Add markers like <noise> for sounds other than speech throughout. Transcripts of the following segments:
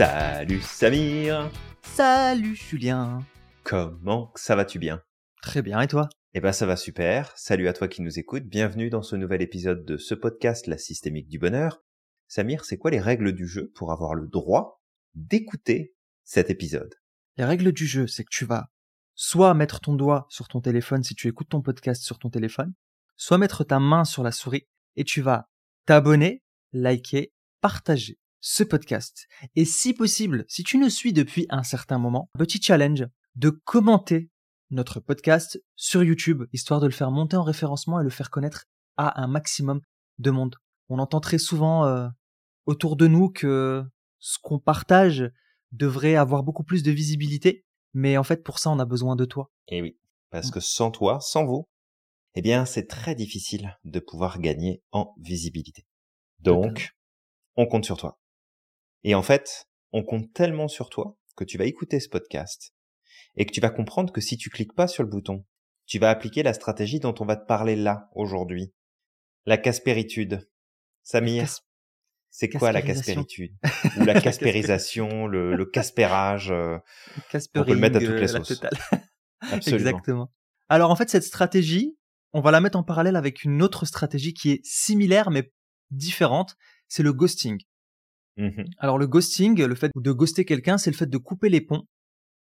Salut Samir. Salut Julien. Comment ça va-tu bien? Très bien, et toi? Eh ben ça va super, salut à toi qui nous écoutes, bienvenue dans ce nouvel épisode de ce podcast La Systémique du Bonheur. Samir, c'est quoi les règles du jeu pour avoir le droit d'écouter cet épisode? Les règles du jeu, c'est que tu vas soit mettre ton doigt sur ton téléphone si tu écoutes ton podcast sur ton téléphone, soit mettre ta main sur la souris et tu vas t'abonner, liker, partager ce podcast. Et si possible, si tu nous suis depuis un certain moment, petit challenge de commenter notre podcast sur YouTube, histoire de le faire monter en référencement et le faire connaître à un maximum de monde. On entend très souvent euh, autour de nous que ce qu'on partage devrait avoir beaucoup plus de visibilité, mais en fait pour ça on a besoin de toi. Eh oui, parce que sans toi, sans vous, eh bien c'est très difficile de pouvoir gagner en visibilité. Donc, on compte sur toi. Et en fait, on compte tellement sur toi que tu vas écouter ce podcast et que tu vas comprendre que si tu cliques pas sur le bouton, tu vas appliquer la stratégie dont on va te parler là aujourd'hui. La caspéritude. Samir, c'est quoi la caspéritude? Ou la <laughs> caspérisation, le, le caspérage euh, On peut le mettre à toutes les euh, sauces. <laughs> Absolument. Exactement. Alors en fait, cette stratégie, on va la mettre en parallèle avec une autre stratégie qui est similaire mais différente, c'est le ghosting. Mmh Alors le ghosting, le fait de ghoster quelqu'un, c'est le fait de couper les ponts,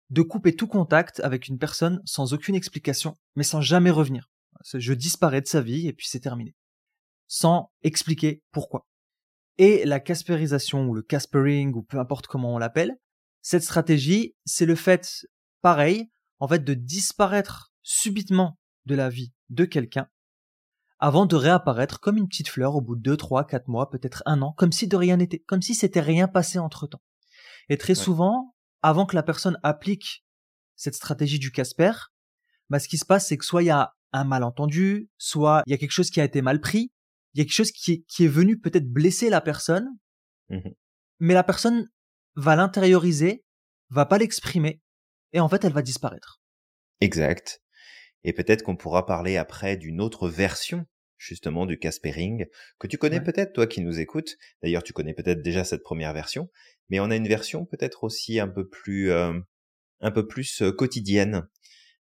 de couper tout contact avec une personne sans aucune explication, mais sans jamais revenir. Je disparais de sa vie et puis c'est terminé. Sans expliquer pourquoi. Et la caspérisation ou le caspering ou peu importe comment on l'appelle, cette stratégie, c'est le fait, pareil, en fait, de disparaître subitement de la vie de quelqu'un avant de réapparaître comme une petite fleur au bout de 2, 3, 4 mois, peut-être un an, comme si de rien n'était, comme si c'était rien passé entre temps. Et très souvent, avant que la personne applique cette stratégie du Casper, bah, ce qui se passe, c'est que soit il y a un malentendu, soit il y a quelque chose qui a été mal pris, il y a quelque chose qui est, qui est venu peut-être blesser la personne, Mmh mais la personne va l'intérioriser, va pas l'exprimer, et en fait, elle va disparaître. Exact. Et peut-être qu'on pourra parler après d'une autre version justement du caspering que tu connais Ouais. peut-être toi qui nous écoutes. D'ailleurs, tu connais peut-être déjà cette première version, mais on a une version peut-être aussi un peu plus euh, un peu plus euh, quotidienne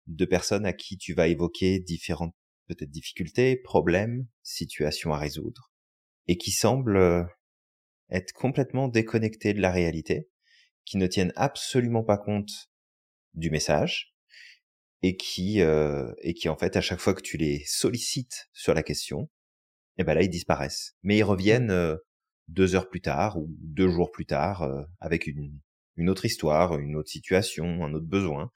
de personnes à qui tu vas évoquer différentes peut-être difficultés, problèmes, situations à résoudre et qui semblent euh, être complètement déconnectées de la réalité, qui ne tiennent absolument pas compte du message et qui euh, et qui en fait à chaque fois que tu les sollicites sur la question, eh ben là ils disparaissent. Mais ils reviennent euh, deux heures plus tard ou deux jours plus tard euh, avec une une autre histoire, une autre situation, un autre besoin.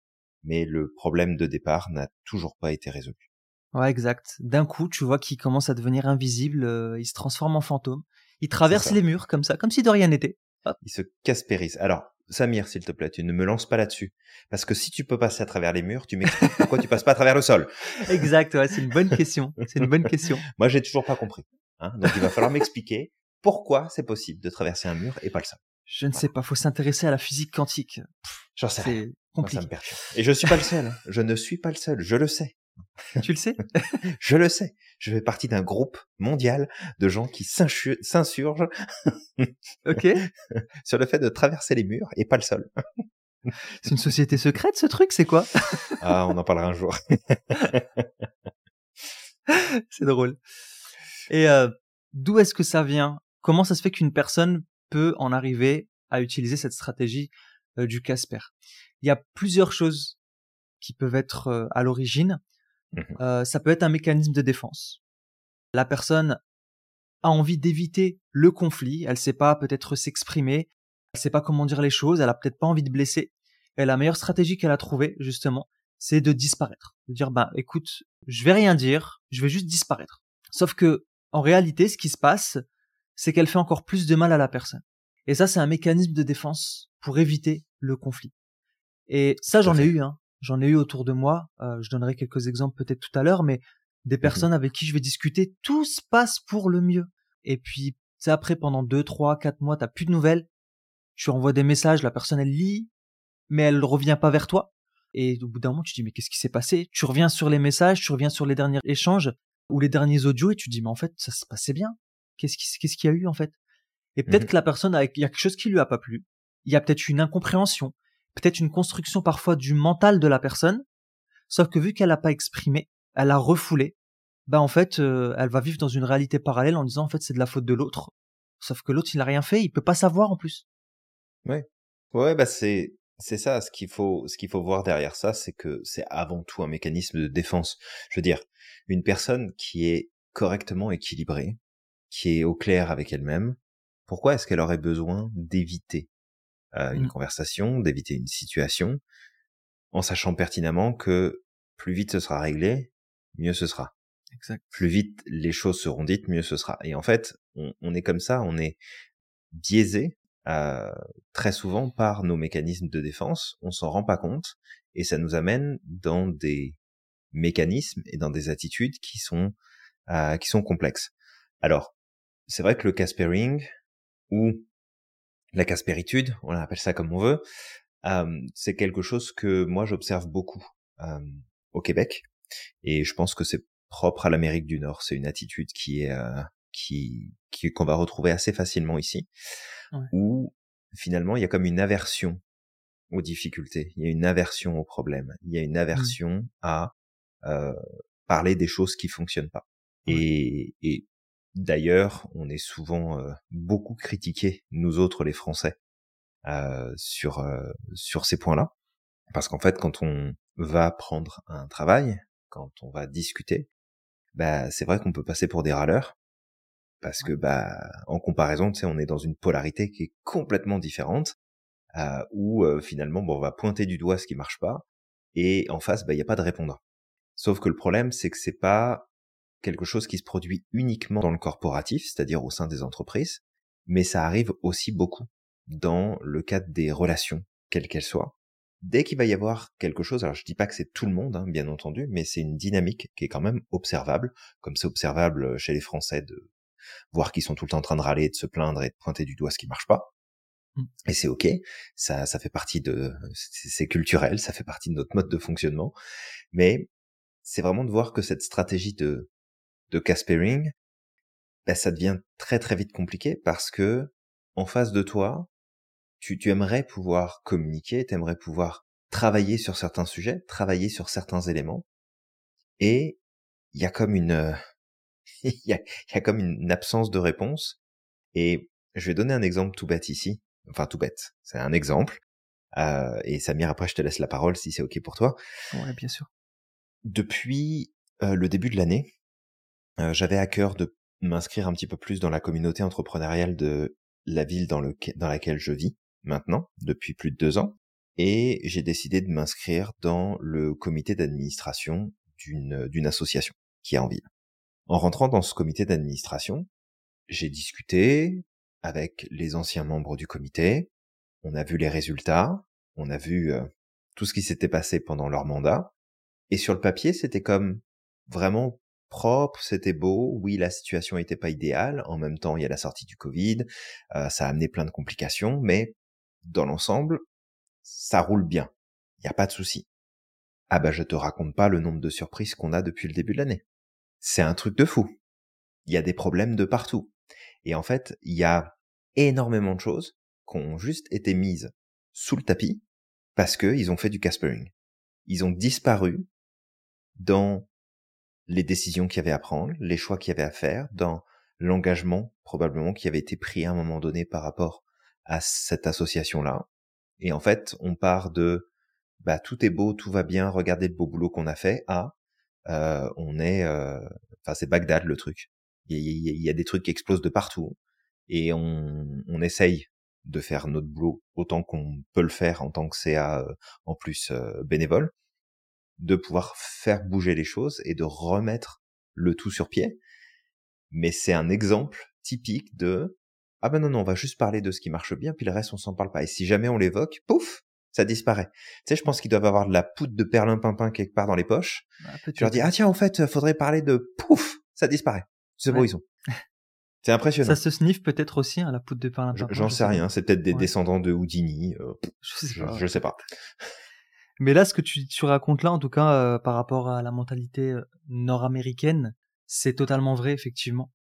Mais le problème de départ n'a toujours pas été résolu. Ouais, exact. D'un coup, tu vois qu'il commence à devenir invisible, euh, il se transforme en fantôme. Il traverse les murs comme ça, comme si de rien n'était. Il se caspérise. Alors Samir, s'il te plaît, tu ne me lances pas là-dessus. Parce que si tu peux passer à travers les murs, tu m'expliques pourquoi tu passes pas à travers le sol. <laughs> Exact, ouais, c'est une bonne question. C'est une bonne question. <laughs> Moi, j'ai toujours pas compris. Hein Donc, il va falloir m'expliquer pourquoi c'est possible de traverser un mur et pas le sol. Je ne sais pas, faut s'intéresser à la physique quantique. J'en sais rien. C'est Moi, ça compliqué. me perturbe. Et je suis pas le seul. hein. Je ne suis pas le seul. Je le sais. Tu le sais? <laughs> Je le sais. Je fais partie d'un groupe mondial de gens qui s'insu- s'insurgent <laughs> sur le fait de traverser les murs et pas le sol. <laughs> C'est une société secrète, ce truc, c'est quoi? <laughs> Ah, on en parlera un jour. C'est drôle. Et euh, d'où est-ce que ça vient? Comment ça se fait qu'une personne peut en arriver à utiliser cette stratégie euh, du Casper? Il y a plusieurs choses qui peuvent être euh, à l'origine. Mhm. Euh, ça peut être un mécanisme de défense. La personne a envie d'éviter le conflit, elle sait pas peut-être s'exprimer, elle sait pas comment dire les choses, elle a peut-être pas envie de blesser. Et la meilleure stratégie qu'elle a trouvée, justement, c'est de disparaître. De dire, bah, écoute, je vais rien dire, je vais juste disparaître. Sauf que, en réalité, ce qui se passe, c'est qu'elle fait encore plus de mal à la personne. Et ça, c'est un mécanisme de défense pour éviter le conflit. Et ça, j'en ai eu, hein. J'en ai eu autour de moi. Euh, je donnerai quelques exemples peut-être tout à l'heure, mais des personnes avec qui je vais discuter, tout se passe pour le mieux. Et puis, après, pendant deux, trois, quatre mois, t'as plus de nouvelles. Tu envoies des messages, la personne, elle lit, mais elle revient pas vers toi. Et au bout d'un moment, tu te dis, mais qu'est-ce qui s'est passé? Tu reviens sur les messages, tu reviens sur les derniers échanges ou les derniers audios et tu te dis, mais en fait, ça se passait bien. Qu'est-ce qui- qu'est-ce qu'il y a eu, en fait? Et peut-être Mhm. que la personne, a- il y a quelque chose qui lui a pas plu. il y a peut-être une incompréhension, peut-être une construction parfois du mental de la personne, sauf que vu qu'elle n'a pas exprimé, elle a refoulé, bah en fait, euh, elle va vivre dans une réalité parallèle en disant en fait c'est de la faute de l'autre, sauf que l'autre il n'a rien fait, il peut pas savoir en plus. Ouais, ouais, bah c'est ça. Ce qu'il faut ce qu'il faut voir derrière ça, c'est que c'est avant tout un mécanisme de défense. Je veux dire, une personne qui est correctement équilibrée, qui est au clair avec elle-même, pourquoi est-ce qu'elle aurait besoin d'éviter euh, une mmh. conversation, d'éviter une situation, en sachant pertinemment que plus vite ce sera réglé, mieux ce sera. Exact. Plus vite les choses seront dites, mieux ce sera. Et en fait, on, est comme ça, on est biaisé euh, très souvent par nos mécanismes de défense. On s'en rend pas compte et ça nous amène dans des mécanismes et dans des attitudes qui sont euh, qui sont complexes. Alors, c'est vrai que le caspering ou la caspéritude, on appelle ça comme on veut, euh, c'est quelque chose que moi j'observe beaucoup euh, au Québec et je pense que c'est propre à l'Amérique du Nord. C'est une attitude qui est euh, qui qu'on va retrouver assez facilement ici, où finalement il y a comme une aversion aux difficultés, il y a une aversion aux problèmes, il y a une mmh. aversion à euh, parler des choses qui fonctionnent pas. Et, et d'ailleurs, on est souvent euh, beaucoup critiqués, nous autres les Français, euh, sur euh, sur ces points-là, parce qu'en fait, quand on va prendre un travail, quand on va discuter, bah c'est vrai qu'on peut passer pour des râleurs, parce que bah en comparaison, tu sais, on est dans une polarité qui est complètement différente, euh, où finalement, bon, on va pointer du doigt ce qui marche pas, et en face, bah il y a pas de répondant. Sauf que le problème, c'est que c'est pas quelque chose qui se produit uniquement dans le corporatif, c'est-à-dire au sein des entreprises, mais ça arrive aussi beaucoup dans le cadre des relations, quelles qu'elles soient. Dès qu'il va y avoir quelque chose, alors je dis pas que c'est tout le monde, hein, bien entendu, mais c'est une dynamique qui est quand même observable, comme c'est observable chez les Français de voir qu'ils sont tout le temps en train de râler, de se plaindre et de pointer du doigt ce qui marche pas. Mmh. Et c'est ok, ça, ça fait partie de, c'est culturel, ça fait partie de notre mode de fonctionnement, mais c'est vraiment de voir que cette stratégie de de caspering, bah, ça devient très très vite compliqué parce que en face de toi, tu, tu aimerais pouvoir communiquer, tu aimerais pouvoir travailler sur certains sujets, travailler sur certains éléments, et il y a comme une <laughs> il y a, y a comme une absence de réponse. Et je vais donner un exemple tout bête ici, enfin tout bête, c'est un exemple. Euh, et Samir, après je te laisse la parole si c'est ok pour toi. Ouais, bien sûr. Depuis euh, le début de l'année, euh, j'avais à cœur de m'inscrire un petit peu plus dans la communauté entrepreneuriale de la ville dans, le, dans laquelle je vis maintenant, depuis plus de deux ans. Et j'ai décidé de m'inscrire dans le comité d'administration d'une, d'une association qui est en ville. En rentrant dans ce comité d'administration, j'ai discuté avec les anciens membres du comité, on a vu les résultats, on a vu euh, tout ce qui s'était passé pendant leur mandat, et sur le papier, c'était comme vraiment propre, c'était beau. Oui, la situation n'était pas idéale. En même temps, il y a la sortie du Covid, euh, ça a amené plein de complications, mais dans l'ensemble, ça roule bien. Il n'y a pas de souci. Ah bah je te raconte pas le nombre de surprises qu'on a depuis le début de l'année. C'est un truc de fou. Il y a des problèmes de partout. Et en fait, il y a énormément de choses qui ont juste été mises sous le tapis parce qu'ils ont fait du caspering. Ils ont disparu dans les décisions qu'il y avait à prendre, les choix qu'il y avait à faire, dans l'engagement probablement qui avait été pris à un moment donné par rapport à cette association-là. Et en fait, on part de bah tout est beau, tout va bien, regardez le beau boulot qu'on a fait, à euh, on est, euh, enfin c'est Bagdad le truc. Il y, a, des trucs qui explosent de partout et on, on essaye de faire notre boulot autant qu'on peut le faire en tant que CA euh, en plus bénévole de pouvoir faire bouger les choses et de remettre le tout sur pied. Mais c'est un exemple typique de ah ben non non on va juste parler de ce qui marche bien puis le reste on s'en parle pas et si jamais on l'évoque pouf ça disparaît. Tu sais, je pense qu'ils doivent avoir de la poudre de perlimpinpin quelque part dans les poches. Ah, tu leur dis, ah tiens, en fait, faudrait parler de pouf, ça disparaît. C'est bon, ils ont. C'est impressionnant. Ça se sniffe peut-être aussi, hein, la poudre de perlimpinpin. J'en sais rien, c'est peut-être des descendants de Houdini. Euh, je, sais je sais pas. Mais là, ce que tu, tu racontes là, en tout cas, euh, par rapport à la mentalité euh, nord-américaine, c'est totalement vrai, effectivement.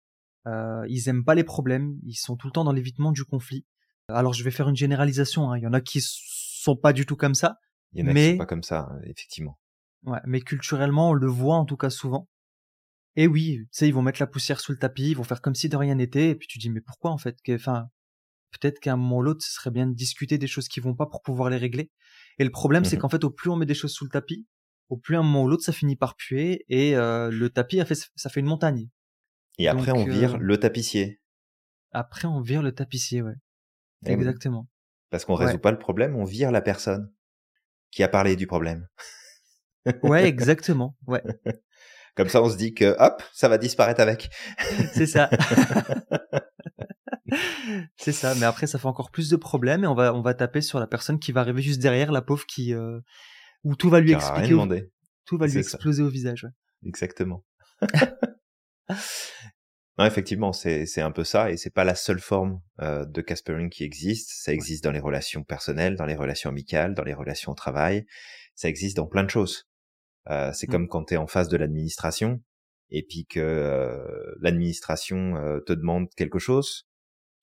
Euh, ils aiment pas les problèmes, ils sont tout le temps dans l'évitement du conflit. Alors je vais faire une généralisation, hein. il y en a qui sont pas du tout comme ça. Il y en a qui sont pas comme ça, effectivement. Ouais, mais culturellement, on le voit en tout cas souvent. Et oui, tu sais, ils vont mettre la poussière sous le tapis, ils vont faire comme si de rien n'était, et puis tu dis, mais pourquoi en fait Enfin, peut-être qu'à un moment ou l'autre, ce serait bien de discuter des choses qui vont pas pour pouvoir les régler. Et le problème, c'est mmh qu'en fait, au plus on met des choses sous le tapis, au plus un moment ou l'autre, ça finit par puer, et euh, le tapis, a fait, ça fait une montagne. Et après, on vire euh, le tapissier. Après, on vire le tapissier, ouais. Eh Exactement. Parce qu'on résout pas le problème, on vire la personne qui a parlé du problème. ouais, <laughs> exactement. Ouais. Comme ça, on se dit que hop, ça va disparaître avec. C'est ça. <laughs> c'est ça. Mais après, ça fait encore plus de problèmes et on va on va taper sur la personne qui va arriver juste derrière, la pauvre qui euh, où tout va lui expliquer, tout va lui exploser au visage. Exactement. non, effectivement, c'est c'est un peu ça et c'est pas la seule forme euh, de caspering qui existe. Ça existe dans les relations personnelles, dans les relations amicales, dans les relations au travail. Ça existe dans plein de choses. Euh, c'est mmh. comme quand tu es en face de l'administration et puis que euh, l'administration euh, te demande quelque chose,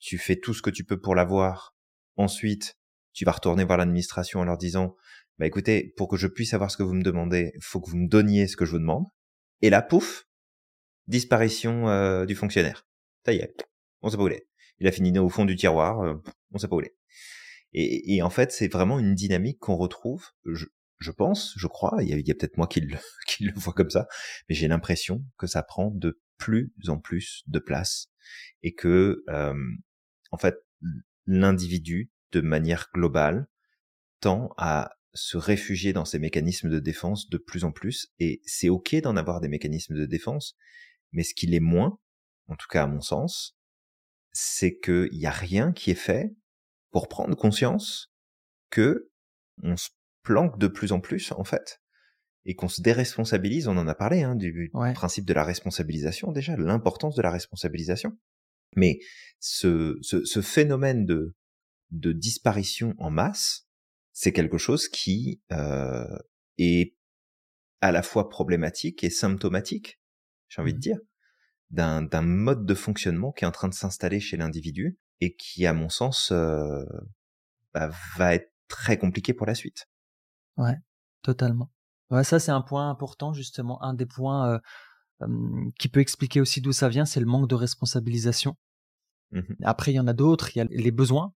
tu fais tout ce que tu peux pour l'avoir. Ensuite, tu vas retourner voir l'administration en leur disant bah écoutez, pour que je puisse savoir ce que vous me demandez, faut que vous me donniez ce que je vous demande. Et là, pouf, disparition du fonctionnaire. Ça y est, on sait pas où il est. Il a fini au fond du tiroir, on sait pas où il est. Et, et en fait, c'est vraiment une dynamique qu'on retrouve. Je, je pense, je crois, il y a, peut-être moi qui le, <laughs> qui le vois comme ça, mais j'ai l'impression que ça prend de plus en plus de place et que, euh, en fait, l'individu, de manière globale, tend à se réfugier dans ces mécanismes de défense de plus en plus, et c'est ok d'en avoir des mécanismes de défense, mais ce qu'il est moins, en tout cas à mon sens, c'est qu'il n'y a rien qui est fait pour prendre conscience que on se planque de plus en plus en fait et qu'on se déresponsabilise, on en a parlé hein, du principe de la responsabilisation déjà, l'importance de la responsabilisation. Mais ce, ce, ce phénomène de, de disparition en masse, c'est quelque chose qui euh, est à la fois problématique et symptomatique, j'ai envie de mmh. dire, d'un, d'un mode de fonctionnement qui est en train de s'installer chez l'individu et qui, à mon sens, euh, bah, va être très compliqué pour la suite. Ouais, totalement. Ouais, ça c'est un point important justement, un des points euh, qui peut expliquer aussi d'où ça vient, c'est le manque de responsabilisation. Mmh Après, il y en a d'autres, il y a les besoins,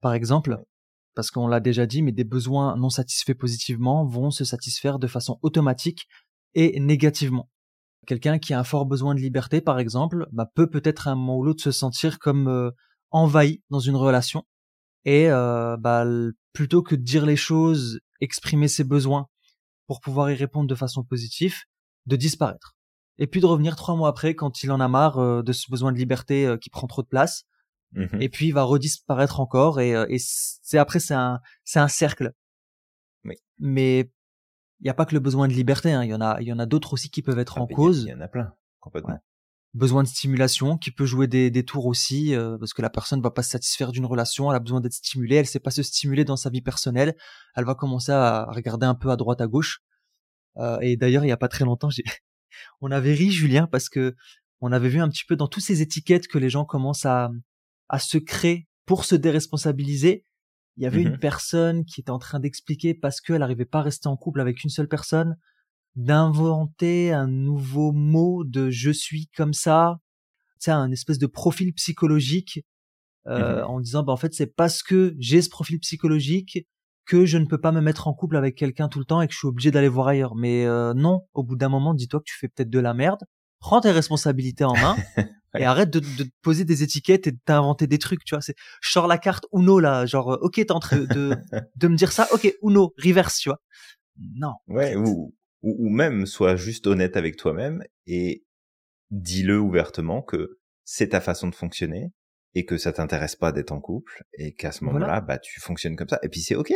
par exemple, parce qu'on l'a déjà dit, mais des besoins non satisfaits positivement vont se satisfaire de façon automatique et négativement. Quelqu'un qui a un fort besoin de liberté, par exemple, bah, peut peut-être à un moment ou l'autre se sentir comme euh, envahi dans une relation et euh, bah, plutôt que de dire les choses, exprimer ses besoins pour pouvoir y répondre de façon positive, de disparaître. Et puis de revenir trois mois après quand il en a marre euh, de ce besoin de liberté euh, qui prend trop de place. Mmh et puis il va redisparaître encore et, et c'est après c'est un c'est un cercle. Oui. Mais il n'y a pas que le besoin de liberté, hein. il y en a il y en a d'autres aussi qui peuvent être ah, en cause. Il y, en a plein complètement besoin de stimulation qui peut jouer des, des tours aussi euh, parce que la personne va pas se satisfaire d'une relation elle a besoin d'être stimulée elle sait pas se stimuler dans sa vie personnelle elle va commencer à regarder un peu à droite à gauche euh, et d'ailleurs il y a pas très longtemps j'ai on avait ri Julien parce que on avait vu un petit peu dans toutes ces étiquettes que les gens commencent à à se créer pour se déresponsabiliser. Il y avait une mmh personne qui était en train d'expliquer parce qu'elle n'arrivait pas à rester en couple avec une seule personne d'inventer un nouveau mot de je suis comme ça, tu un espèce de profil psychologique euh, mmh en disant bah en fait c'est parce que j'ai ce profil psychologique que je ne peux pas me mettre en couple avec quelqu'un tout le temps et que je suis obligé d'aller voir ailleurs. Mais euh, non, au bout d'un moment, dis-toi que tu fais peut-être de la merde, prends tes responsabilités en main <laughs> et arrête de, de, poser des étiquettes et de t'inventer des trucs, tu vois. C'est, je sors la carte Uno là, genre, euh, ok, t'es en train de, de <laughs> me dire ça, ok, Uno, reverse, tu vois. Non. Ouais, ou, ou, même sois juste honnête avec toi-même et dis-le ouvertement que c'est ta façon de fonctionner et que ça t'intéresse pas d'être en couple et qu'à ce moment-là, bah tu fonctionnes comme ça et puis c'est ok.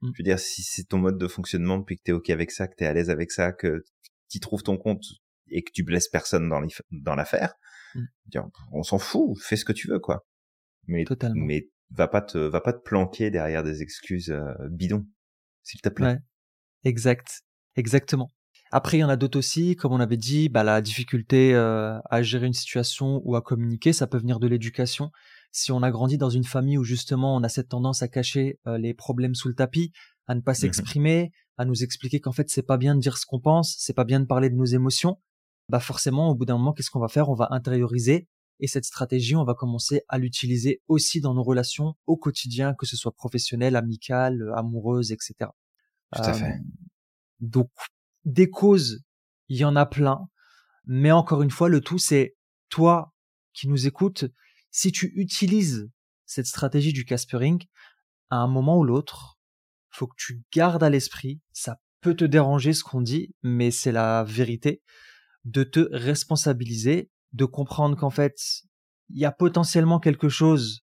Mmh. Je veux dire, si c'est ton mode de fonctionnement puis que t'es ok avec ça, que t'es à l'aise avec ça, que tu trouves ton compte et que tu blesses personne dans dans l'affaire, mmh. on s'en fout, fais ce que tu veux quoi. Mais Totalement. mais va pas te va pas te planquer derrière des excuses euh, bidons, s'il te plaît. Ouais. Exact. Exactement. Après, il y en a d'autres aussi, comme on avait dit, bah, la difficulté euh, à gérer une situation ou à communiquer, ça peut venir de l'éducation. si on a grandi dans une famille où justement on a cette tendance à cacher euh, les problèmes sous le tapis, à ne pas Mmh s'exprimer, à nous expliquer qu'en fait c'est pas bien de dire ce qu'on pense, c'est pas bien de parler de nos émotions, bah forcément au bout d'un moment qu'est-ce qu'on va faire? On va intérioriser et cette stratégie on va commencer à l'utiliser aussi dans nos relations au quotidien, que ce soit professionnel, amical, amoureuse, etc. Tout à fait. Euh, donc des causes, il y en a plein, mais encore une fois le tout c'est toi qui nous écoutes, si tu utilises cette stratégie du Caspering, à un moment ou l'autre, faut que tu gardes à l'esprit, ça peut te déranger ce qu'on dit, mais c'est la vérité, de te responsabiliser, de comprendre qu'en fait, il y a potentiellement quelque chose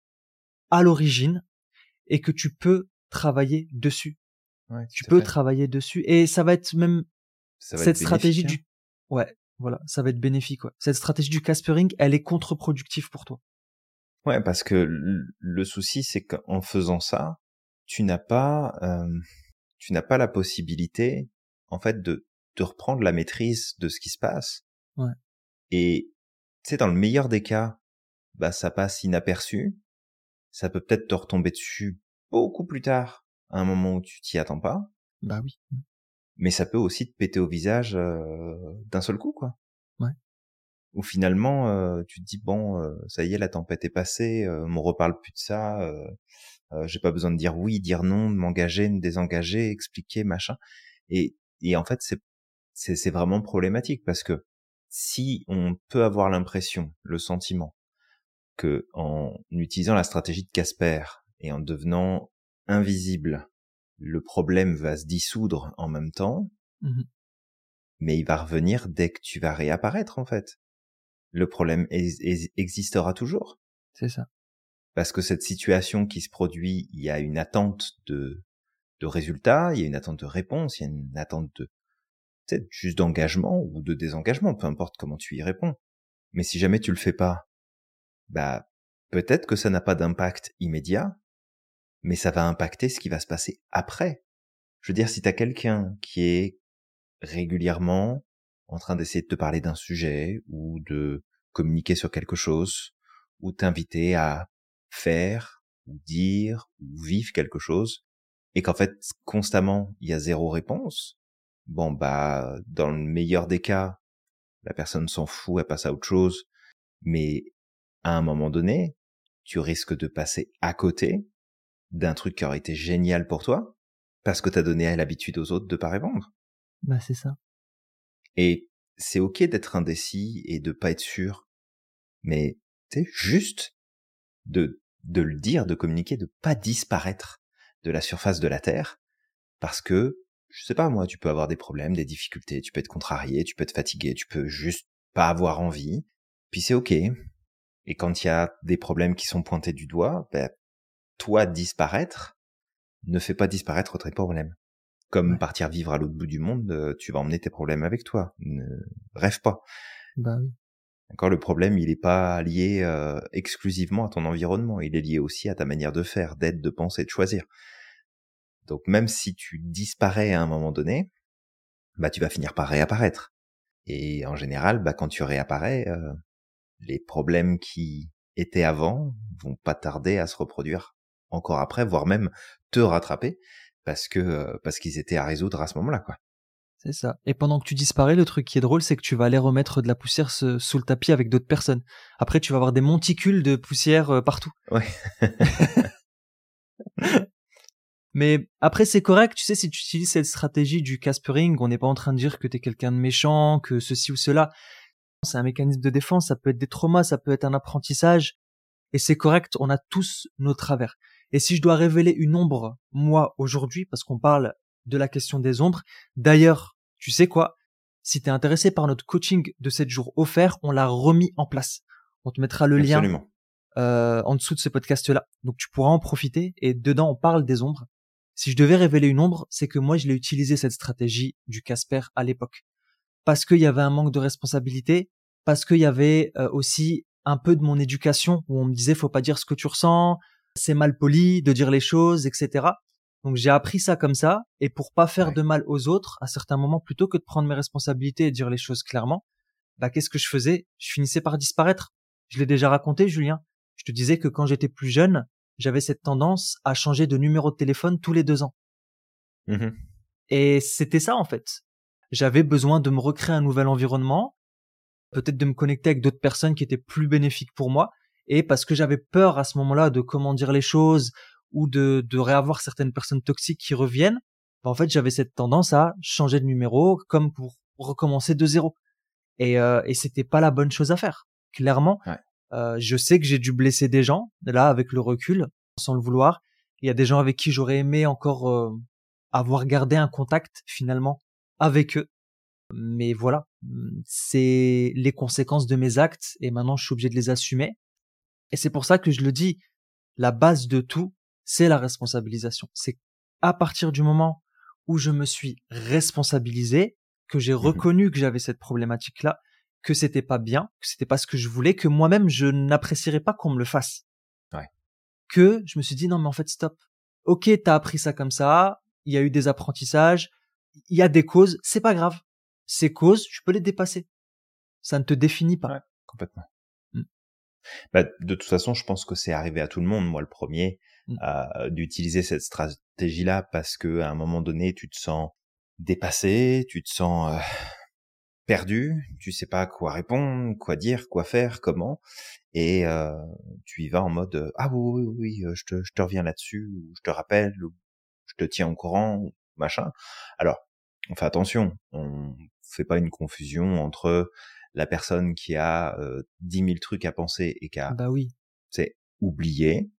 à l'origine et que tu peux travailler dessus. Ouais, Tu peux fait. travailler dessus et ça va être même Ça va cette être stratégie hein. du ouais, voilà, ça va être bénéfique ouais. Cette stratégie du Caspering, elle est contre-productive pour toi. Ouais, parce que le, le souci, c'est qu'en faisant ça, tu n'as pas, euh, tu n'as pas la possibilité, en fait, de, de reprendre la maîtrise de ce qui se passe. Ouais. Et, tu sais, dans le meilleur des cas, bah, ça passe inaperçu. Ça peut peut-être te retomber dessus beaucoup plus tard, à un moment où tu t'y attends pas. Bah oui. Mais ça peut aussi te péter au visage euh, d'un seul coup, quoi. Ouais. Où finalement, euh, tu te dis bon, euh, ça y est, la tempête est passée, euh, on me reparle plus de ça. Euh, euh, J'ai pas besoin de dire oui, dire non, de m'engager, de me désengager, expliquer, machin. Et, et en fait, c'est c'est vraiment problématique parce que si on peut avoir l'impression, le sentiment que en utilisant la stratégie de Casper et en devenant invisible, le problème va se dissoudre en même temps, Mhm. mais il va revenir dès que tu vas réapparaître en fait. Le problème ex- ex- existera toujours C'est ça. parce que cette situation qui se produit, il y a une attente de de résultats, il y a une attente de réponse, il y a une attente de peut-être juste d'engagement ou de désengagement, peu importe comment tu y réponds. Mais si jamais tu le fais pas, bah peut-être que ça n'a pas d'impact immédiat, mais ça va impacter ce qui va se passer après. Je veux dire, si t'as quelqu'un qui est régulièrement en train d'essayer de te parler d'un sujet ou de communiquer sur quelque chose ou t'inviter à faire ou dire ou vivre quelque chose et qu'en fait constamment il y a zéro réponse, bon bah dans le meilleur des cas, la personne s'en fout, elle passe à autre chose, mais à un moment donné, tu risques de passer à côté d'un truc qui aurait été génial pour toi parce que t'as donné l'habitude aux autres de pas répondre. Bah c'est ça. Et c'est ok d'être indécis et de pas être sûr, mais c'est juste de de le dire, de communiquer, de pas disparaître de la surface de la terre, parce que je sais pas moi, tu peux avoir des problèmes, des difficultés, tu peux être contrarié, tu peux être fatigué, tu peux juste pas avoir envie, puis c'est ok. Et quand il y a des problèmes qui sont pointés du doigt, ben, toi disparaître ne fait pas disparaître tes problèmes. Comme Ouais. partir vivre à l'autre bout du monde, euh, tu vas emmener tes problèmes avec toi. Ne rêve pas. Bah oui. Encore le problème, il n'est pas lié euh, exclusivement à ton environnement, il est lié aussi à ta manière de faire, d'être, de penser, de choisir. Donc même si tu disparais à un moment donné, bah tu vas finir par réapparaître. Et en général, bah quand tu réapparais, euh, les problèmes qui étaient avant vont pas tarder à se reproduire encore après, voire même te rattraper parce que parce qu'ils étaient à résoudre à ce moment-là, quoi. C'est ça. Et pendant que tu disparais, le truc qui est drôle, c'est que tu vas aller remettre de la poussière se- sous le tapis avec d'autres personnes. Après, tu vas avoir des monticules de poussière partout. Ouais. <laughs> Mais après, c'est correct, tu sais, si tu utilises cette stratégie du Caspering, on n'est pas en train de dire que t'es quelqu'un de méchant, que ceci ou cela. C'est un mécanisme de défense, ça peut être des traumas, ça peut être un apprentissage. Et c'est correct, on a tous nos travers. Et si je dois révéler une ombre, moi, aujourd'hui, parce qu'on parle de la question des ombres, d'ailleurs, tu sais quoi? Si t'es intéressé par notre coaching de 7 jours offert, on l'a remis en place. On te mettra le lien euh, en dessous de ce podcast-là. Donc tu pourras en profiter et dedans on parle des ombres. Si je devais révéler une ombre, c'est que moi je l'ai utilisé cette stratégie du Casper à l'époque. Parce qu'il y avait un manque de responsabilité, parce qu'il y avait euh, aussi un peu de mon éducation où on me disait faut pas dire ce que tu ressens, c'est mal poli de dire les choses, etc. Donc j'ai appris ça comme ça et pour pas faire Ouais. de mal aux autres, à certains moments, plutôt que de prendre mes responsabilités et dire les choses clairement, bah qu'est-ce que je faisais? Je finissais par disparaître. Je l'ai déjà raconté, Julien. Je te disais que quand j'étais plus jeune, j'avais cette tendance à changer de numéro de téléphone tous les deux ans. Mmh Et c'était ça en fait. J'avais besoin de me recréer un nouvel environnement, peut-être de me connecter avec d'autres personnes qui étaient plus bénéfiques pour moi, et parce que j'avais peur à ce moment-là de comment dire les choses ou de, de réavoir certaines personnes toxiques qui reviennent, bah, en fait j'avais cette tendance à changer de numéro comme pour recommencer de zéro. Et, euh, et c'était pas la bonne chose à faire. Clairement, euh, je sais que j'ai dû blesser des gens, là avec le recul, sans le vouloir. Il y a des gens avec qui j'aurais aimé encore euh, avoir gardé un contact finalement avec eux. Mais voilà, c'est les conséquences de mes actes et maintenant je suis obligé de les assumer. Et c'est pour ça que je le dis, la base de tout, c'est la responsabilisation. C'est à partir du moment où je me suis responsabilisé, que j'ai mmh reconnu que j'avais cette problématique-là, que c'était pas bien, que c'était pas ce que je voulais, que moi-même je n'apprécierais pas qu'on me le fasse. Ouais. Que je me suis dit non mais en fait stop. Ok, t'as appris ça comme ça, il y a eu des apprentissages, il y a des causes, c'est pas grave. Ces causes, tu peux les dépasser. Ça ne te définit pas. Ouais, complètement. Mmh. Bah, de toute façon, je pense que c'est arrivé à tout le monde, moi le premier, mmh. euh, d'utiliser cette stratégie-là parce que à un moment donné, tu te sens dépassé, tu te sens euh, perdu, tu sais pas quoi répondre, quoi dire, quoi faire, comment, et euh, tu y vas en mode ah oui oui oui, je te, je te reviens là-dessus, ou je te rappelle, ou je te tiens au courant, machin. Alors, on fait attention, on fait pas une confusion entre la personne qui a dix 10 000 trucs à penser et qui a bah oui. c'est oublié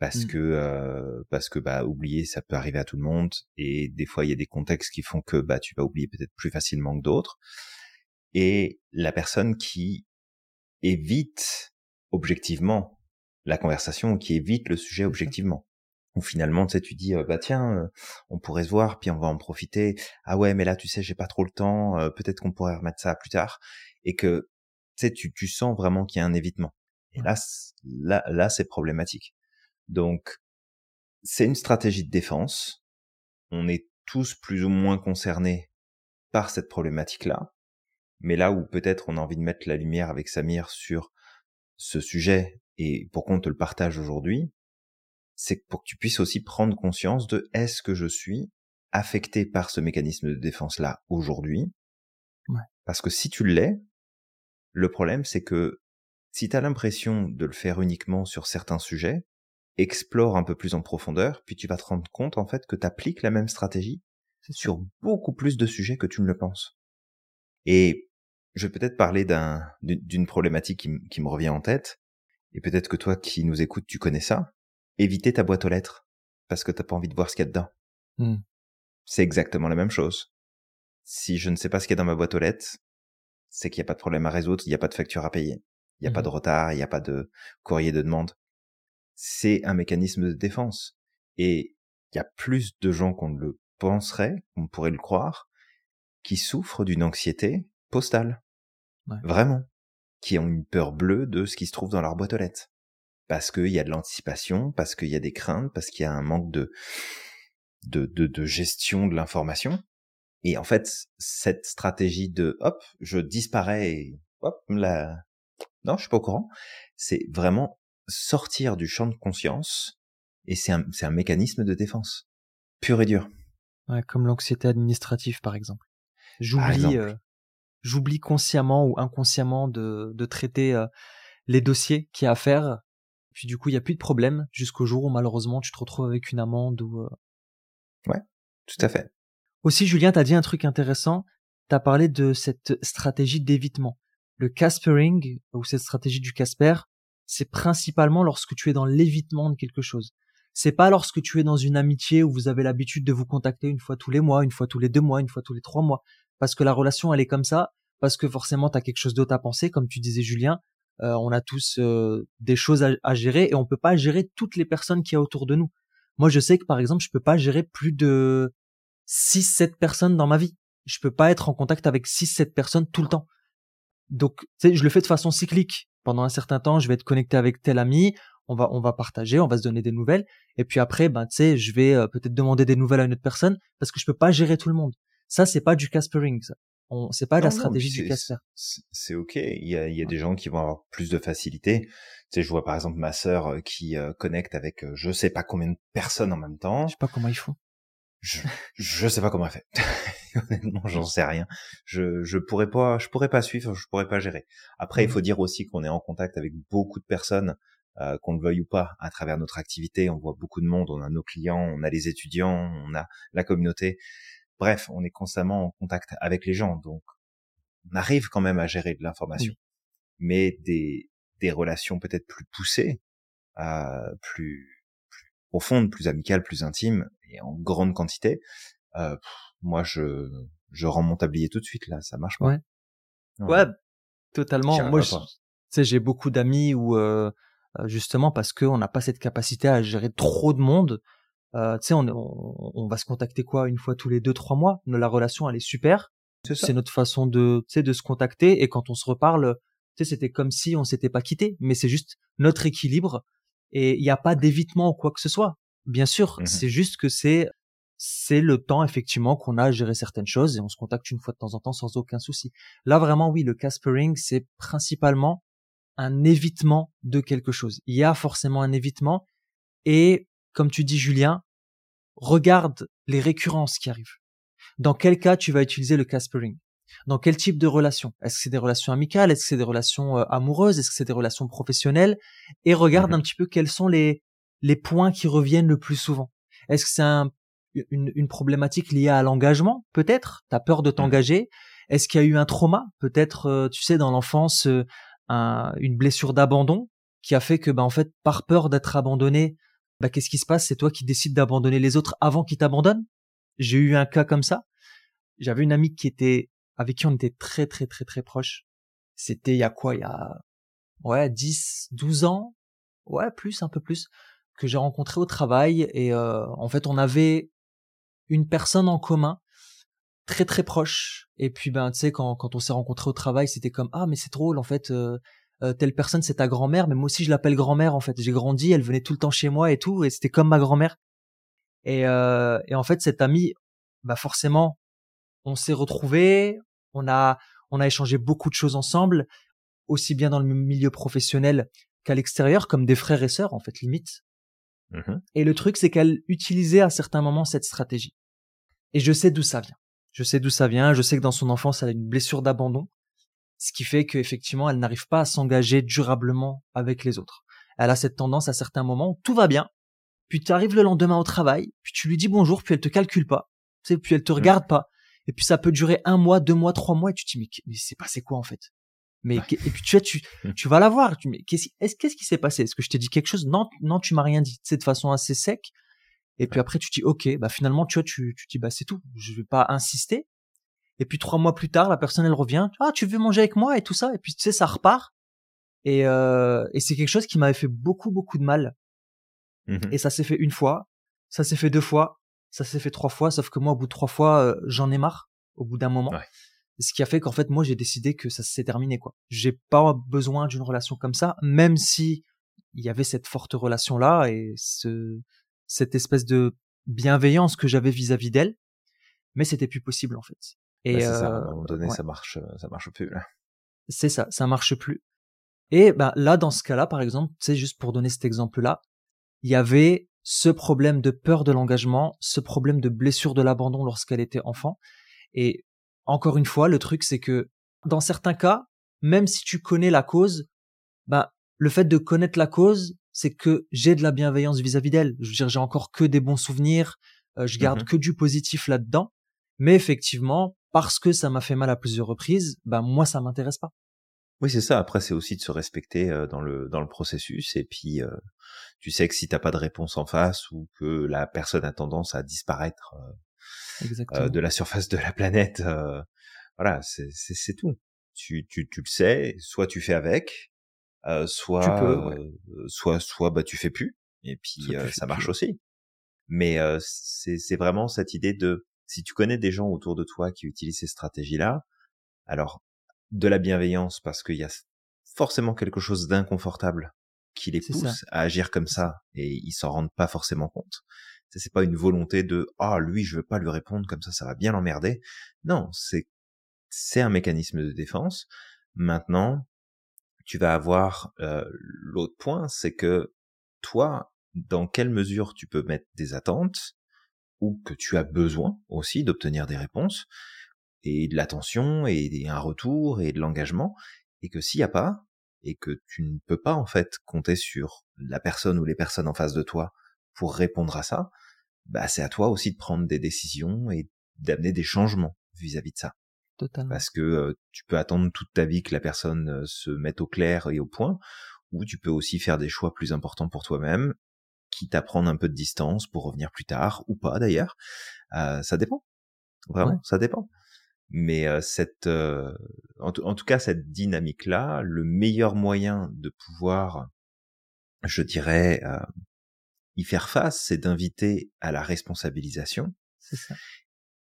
parce Mmh. que euh, parce que bah oublier ça peut arriver à tout le monde et des fois il y a des contextes qui font que bah tu vas oublier peut-être plus facilement que d'autres et la personne qui évite objectivement la conversation qui évite le sujet objectivement ou finalement tu sais tu dis bah tiens on pourrait se voir puis on va en profiter. Ah ouais mais là tu sais j'ai pas trop le temps peut-être qu'on pourrait remettre ça plus tard. Et que tu sais tu tu sens vraiment qu'il y a un évitement. Et là là là c'est problématique. Donc, c'est une stratégie de défense. On est tous plus ou moins concernés par cette problématique-là. Mais là où peut-être on a envie de mettre la lumière avec Samir sur ce sujet et pourquoi on te le partage aujourd'hui, c'est pour que tu puisses aussi prendre conscience de est-ce que je suis affecté par ce mécanisme de défense-là aujourd'hui Parce que si tu l'es, le problème c'est que si tu as l'impression de le faire uniquement sur certains sujets, explore un peu plus en profondeur, puis tu vas te rendre compte en fait que tu appliques la même stratégie sur beaucoup plus de sujets que tu ne le penses. Et je vais peut-être parler d'un, d'une problématique qui, me revient en tête, et peut-être que toi qui nous écoutes, tu connais ça. Éviter ta boîte aux lettres, parce que t'as pas envie de voir ce qu'il y a dedans. Mmh. C'est exactement la même chose. Si je ne sais pas ce qu'il y a dans ma boîte aux lettres, c'est qu'il n'y a pas de problème à résoudre, il n'y a pas de facture à payer, il n'y a pas mmh. de retard, il n'y a pas de courrier de demande c'est un mécanisme de défense. Et il y a plus de gens qu'on ne le penserait, qu'on pourrait le croire, qui souffrent d'une anxiété postale. Vraiment. Qui ont une peur bleue de ce qui se trouve dans leur boîte aux lettres. Parce qu'il y a de l'anticipation, parce qu'il y a des craintes, parce qu'il y a un manque de, de, de, de gestion de l'information. Et en fait, cette stratégie de hop, je disparais et hop, la, non, je suis pas au courant. C'est vraiment sortir du champ de conscience et c'est un, c'est un mécanisme de défense pur et dur. Ouais, comme l'anxiété administrative par exemple. J'oublie, euh, j'oublie consciemment ou inconsciemment de, de traiter euh, les dossiers qu'il y a à faire. Puis du coup, il y a plus de problème jusqu'au jour où malheureusement tu te retrouves avec une amende ou. Euh... Ouais, tout à fait. Aussi, Julien, t'as dit un truc intéressant. T'as parlé de cette stratégie d'évitement. Le Caspering ou cette stratégie du Casper, c'est principalement lorsque tu es dans l'évitement de quelque chose. C'est pas lorsque tu es dans une amitié où vous avez l'habitude de vous contacter une fois tous les mois, une fois tous les deux mois, une fois tous les trois mois, parce que la relation elle est comme ça, parce que forcément tu as quelque chose d'autre à penser, comme tu disais Julien, euh, on a tous euh, des choses à, gérer et on peut pas gérer toutes les personnes qui y a autour de nous. Moi je sais que par exemple je peux pas gérer plus de 6-7 personnes dans ma vie. Je peux pas être en contact avec 6-7 personnes tout le temps. Donc je le fais de façon cyclique pendant un certain temps, je vais être connecté avec tel ami, on va on va partager, on va se donner des nouvelles et puis après ben tu sais, je vais euh, peut-être demander des nouvelles à une autre personne parce que je peux pas gérer tout le monde. Ça c'est pas du Caspering ça. On, c'est pas la stratégie du Casper. C'est ok. Il y a, il y a des gens qui vont avoir plus de facilité. Tu sais, je vois par exemple ma sœur euh, qui euh, connecte avec euh, je sais pas combien de personnes en même temps. Je sais pas comment ils font. Je, je sais pas comment elle fait. <laughs> Honnêtement, j'en sais rien. Je, je pourrais pas, je pourrais pas suivre, je pourrais pas gérer. Après, il faut dire aussi qu'on est en contact avec beaucoup de personnes, euh, qu'on le veuille ou pas, à travers notre activité. On voit beaucoup de monde, on a nos clients, on a les étudiants, on a la communauté. Bref, on est constamment en contact avec les gens, donc on arrive quand même à gérer de l'information. Mais des, des relations peut-être plus poussées, euh, plus, plus profondes, plus amicales, plus intimes, et en grande quantité, euh, moi je je rends mon tablier tout de suite là, ça marche pas. Ouais. Ouais, totalement. Moi, tu sais, j'ai beaucoup d'amis où euh justement parce qu'on n'a pas cette capacité à gérer trop de monde, euh, tu sais, on, on, va se contacter quoi une fois tous les deux trois mois? La relation elle est super. C'est notre façon de, tu sais, de se contacter et quand on se reparle, tu sais, c'était comme si on s'était pas quitté, mais c'est juste notre équilibre et il n'y a pas d'évitement ou quoi que ce soit. Bien sûr, mmh c'est juste que c'est c'est le temps effectivement qu'on a à gérer certaines choses et on se contacte une fois de temps en temps sans aucun souci. Là vraiment oui, le caspering c'est principalement un évitement de quelque chose. Il y a forcément un évitement et comme tu dis Julien, regarde les récurrences qui arrivent. Dans quel cas tu vas utiliser le caspering? Dans quel type de relation Est-ce que c'est des relations amicales? Est-ce que c'est des relations euh, amoureuses? Est-ce que c'est des relations professionnelles? Et regarde mmh un petit peu quels sont les les points qui reviennent le plus souvent. Est-ce que c'est un, une, une, problématique liée à l'engagement? Peut-être. T'as peur de mmh. t'engager. Est-ce qu'il y a eu un trauma? Peut-être, euh, tu sais, dans l'enfance, euh, une blessure d'abandon qui a fait que, bah, en fait, par peur d'être abandonné, bah, qu'est-ce qui se passe? C'est toi qui décides d'abandonner les autres avant qu'ils t'abandonnent? J'ai eu un cas comme ça. J'avais une amie qui était avec qui on était très très très très proches. C'était il y a quoi? Il y a ouais 10, 12 ans, ouais plus un peu plus que j'ai rencontré au travail et euh, en fait on avait une personne en commun très très proche et puis ben tu sais quand quand on s'est rencontré au travail c'était comme ah mais c'est drôle en fait euh, euh, telle personne c'est ta grand-mère, mais moi aussi je l'appelle grand-mère en fait. J'ai grandi, elle venait tout le temps chez moi et tout, et c'était comme ma grand-mère. Et, euh, et en fait cette amie, bah forcément, on s'est retrouvés, on a on a échangé beaucoup de choses ensemble, aussi bien dans le milieu professionnel qu'à l'extérieur, comme des frères et sœurs en fait limite. Mmh et le truc c'est qu'elle utilisait à certains moments cette stratégie. Et je sais d'où ça vient. Je sais d'où ça vient. Je sais que dans son enfance, elle a une blessure d'abandon ce qui fait qu'effectivement, elle n'arrive pas à s'engager durablement avec les autres. Elle a cette tendance à certains moments où tout va bien, puis tu arrives le lendemain au travail, puis tu lui dis bonjour, puis elle te calcule pas, tu sais, puis elle te regarde pas, et puis ça peut durer un mois, deux mois, trois mois, et tu te dis mais, c'est passé quoi en fait? Mais et puis tu vois, tu, tu vas la voir. Tu, mais qu'est-ce, qu'est-ce qui s'est passé? Est-ce que je t'ai dit quelque chose? Non, non, tu m'as rien dit. C'est de façon assez sec. Et puis après, tu dis, ok, bah finalement, tu vois, tu, tu dis, bah c'est tout. Je vais pas insister. Et puis trois mois plus tard, la personne elle revient, ah tu veux manger avec moi? et tout ça, et puis tu sais ça repart. Et, euh, et c'est quelque chose qui m'avait fait beaucoup beaucoup de mal. Mmh et ça s'est fait une fois, ça s'est fait deux fois, ça s'est fait trois fois, sauf que moi au bout de trois fois euh, j'en ai marre au bout d'un moment. Ouais. Ce qui a fait qu'en fait moi j'ai décidé que ça s'est terminé quoi. J'ai pas besoin d'une relation comme ça, même si il y avait cette forte relation là et ce, cette espèce de bienveillance que j'avais vis-à-vis d'elle, mais c'était plus possible en fait. Et bah, ça, à un moment donné, ça marche, ça marche plus. C'est ça, ça marche plus. Et ben là, dans ce cas-là, par exemple, c'est juste pour donner cet exemple-là, il y avait ce problème de peur de l'engagement, ce problème de blessure de l'abandon lorsqu'elle était enfant. Et encore une fois, le truc, c'est que dans certains cas, même si tu connais la cause, ben le fait de connaître la cause, c'est que j'ai de la bienveillance vis-à-vis d'elle. Je veux dire, j'ai encore que des bons souvenirs, je garde mmh que du positif là-dedans. Mais effectivement, parce que ça m'a fait mal à plusieurs reprises, bah moi ça m'intéresse pas. Oui, c'est ça. Après, c'est aussi de se respecter dans le dans le processus. Et puis, tu sais que si t'as pas de réponse en face ou que la personne a tendance à disparaître de la surface de la planète, voilà, c'est c'est tout. Tu, tu tu le sais. Soit tu fais avec, soit soit soit bah tu fais plus. Et puis ça marche aussi. Mais c'est c'est vraiment cette idée de si tu connais des gens autour de toi qui utilisent ces stratégies-là, alors de la bienveillance parce qu'il y a forcément quelque chose d'inconfortable qui les pousse à agir comme ça et ils s'en rendent pas forcément compte. C'est pas une volonté de ah lui je veux pas lui répondre comme ça ça va bien l'emmerder. Non, c'est c'est un mécanisme de défense. Maintenant, tu vas avoir euh, l'autre point, c'est que toi, dans quelle mesure tu peux mettre des attentes ou que tu as besoin aussi d'obtenir des réponses et de l'attention et un retour et de l'engagement et que s'il n'y a pas et que tu ne peux pas en fait compter sur la personne ou les personnes en face de toi pour répondre à ça, bah c'est à toi aussi de prendre des décisions et d'amener des changements vis-à-vis de ça. Totalement. Parce que euh, tu peux attendre toute ta vie que la personne se mette au clair et au point, ou tu peux aussi faire des choix plus importants pour toi-même, quitte à prendre un peu de distance pour revenir plus tard, ou pas d'ailleurs. Euh, ça dépend. Vraiment, ça dépend. Mais euh, cette, euh, en, en, tout cas, cette dynamique-là, le meilleur moyen de pouvoir, je dirais, euh, y faire face, c'est d'inviter à la responsabilisation. C'est ça.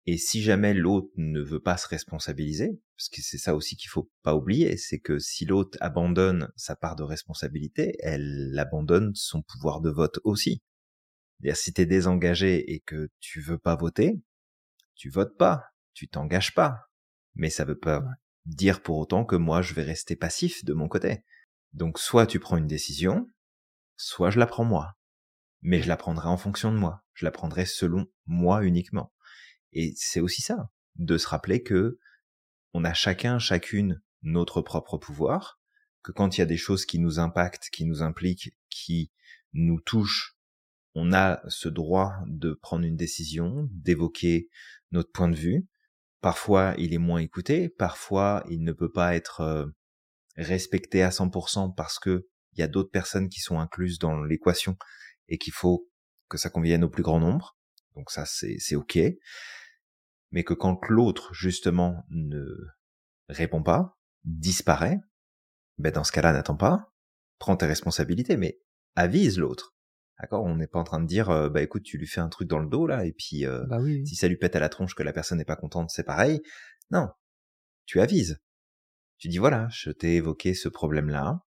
Et si jamais l'autre ne veut pas se responsabiliser, parce que c'est ça aussi qu'il faut pas oublier, c'est que si l'autre abandonne sa part de responsabilité, elle abandonne son pouvoir de vote aussi. C'est-à-dire si t'es désengagé et que tu veux pas voter, tu votes pas tu t'engages pas. Mais ça veut pas dire pour autant que moi je vais rester passif de mon côté. Donc soit tu prends une décision, soit je la prends moi. Mais je la prendrai en fonction de moi. Je la prendrai selon moi uniquement. Et c'est aussi ça, de se rappeler que on a chacun, chacune notre propre pouvoir, que quand il y a des choses qui nous impactent, qui nous impliquent, qui nous touchent, on a ce droit de prendre une décision, d'évoquer notre point de vue, Parfois, il est moins écouté, parfois, il ne peut pas être euh, respecté à 100% parce que il y a d'autres personnes qui sont incluses dans l'équation et qu'il faut que ça convienne au plus grand nombre. Donc ça, c'est, c'est ok. Mais que quand l'autre, justement, ne répond pas, disparaît, ben dans ce cas-là, n'attends pas, prends tes responsabilités, mais avise l'autre. D'accord? On n'est pas en train de dire, euh, bah écoute, tu lui fais un truc dans le dos là, et puis euh, bah oui, si ça lui pète à la tronche que la personne n'est pas contente, c'est pareil. Non, tu avises. Tu dis voilà, je t'ai évoqué ce problème-là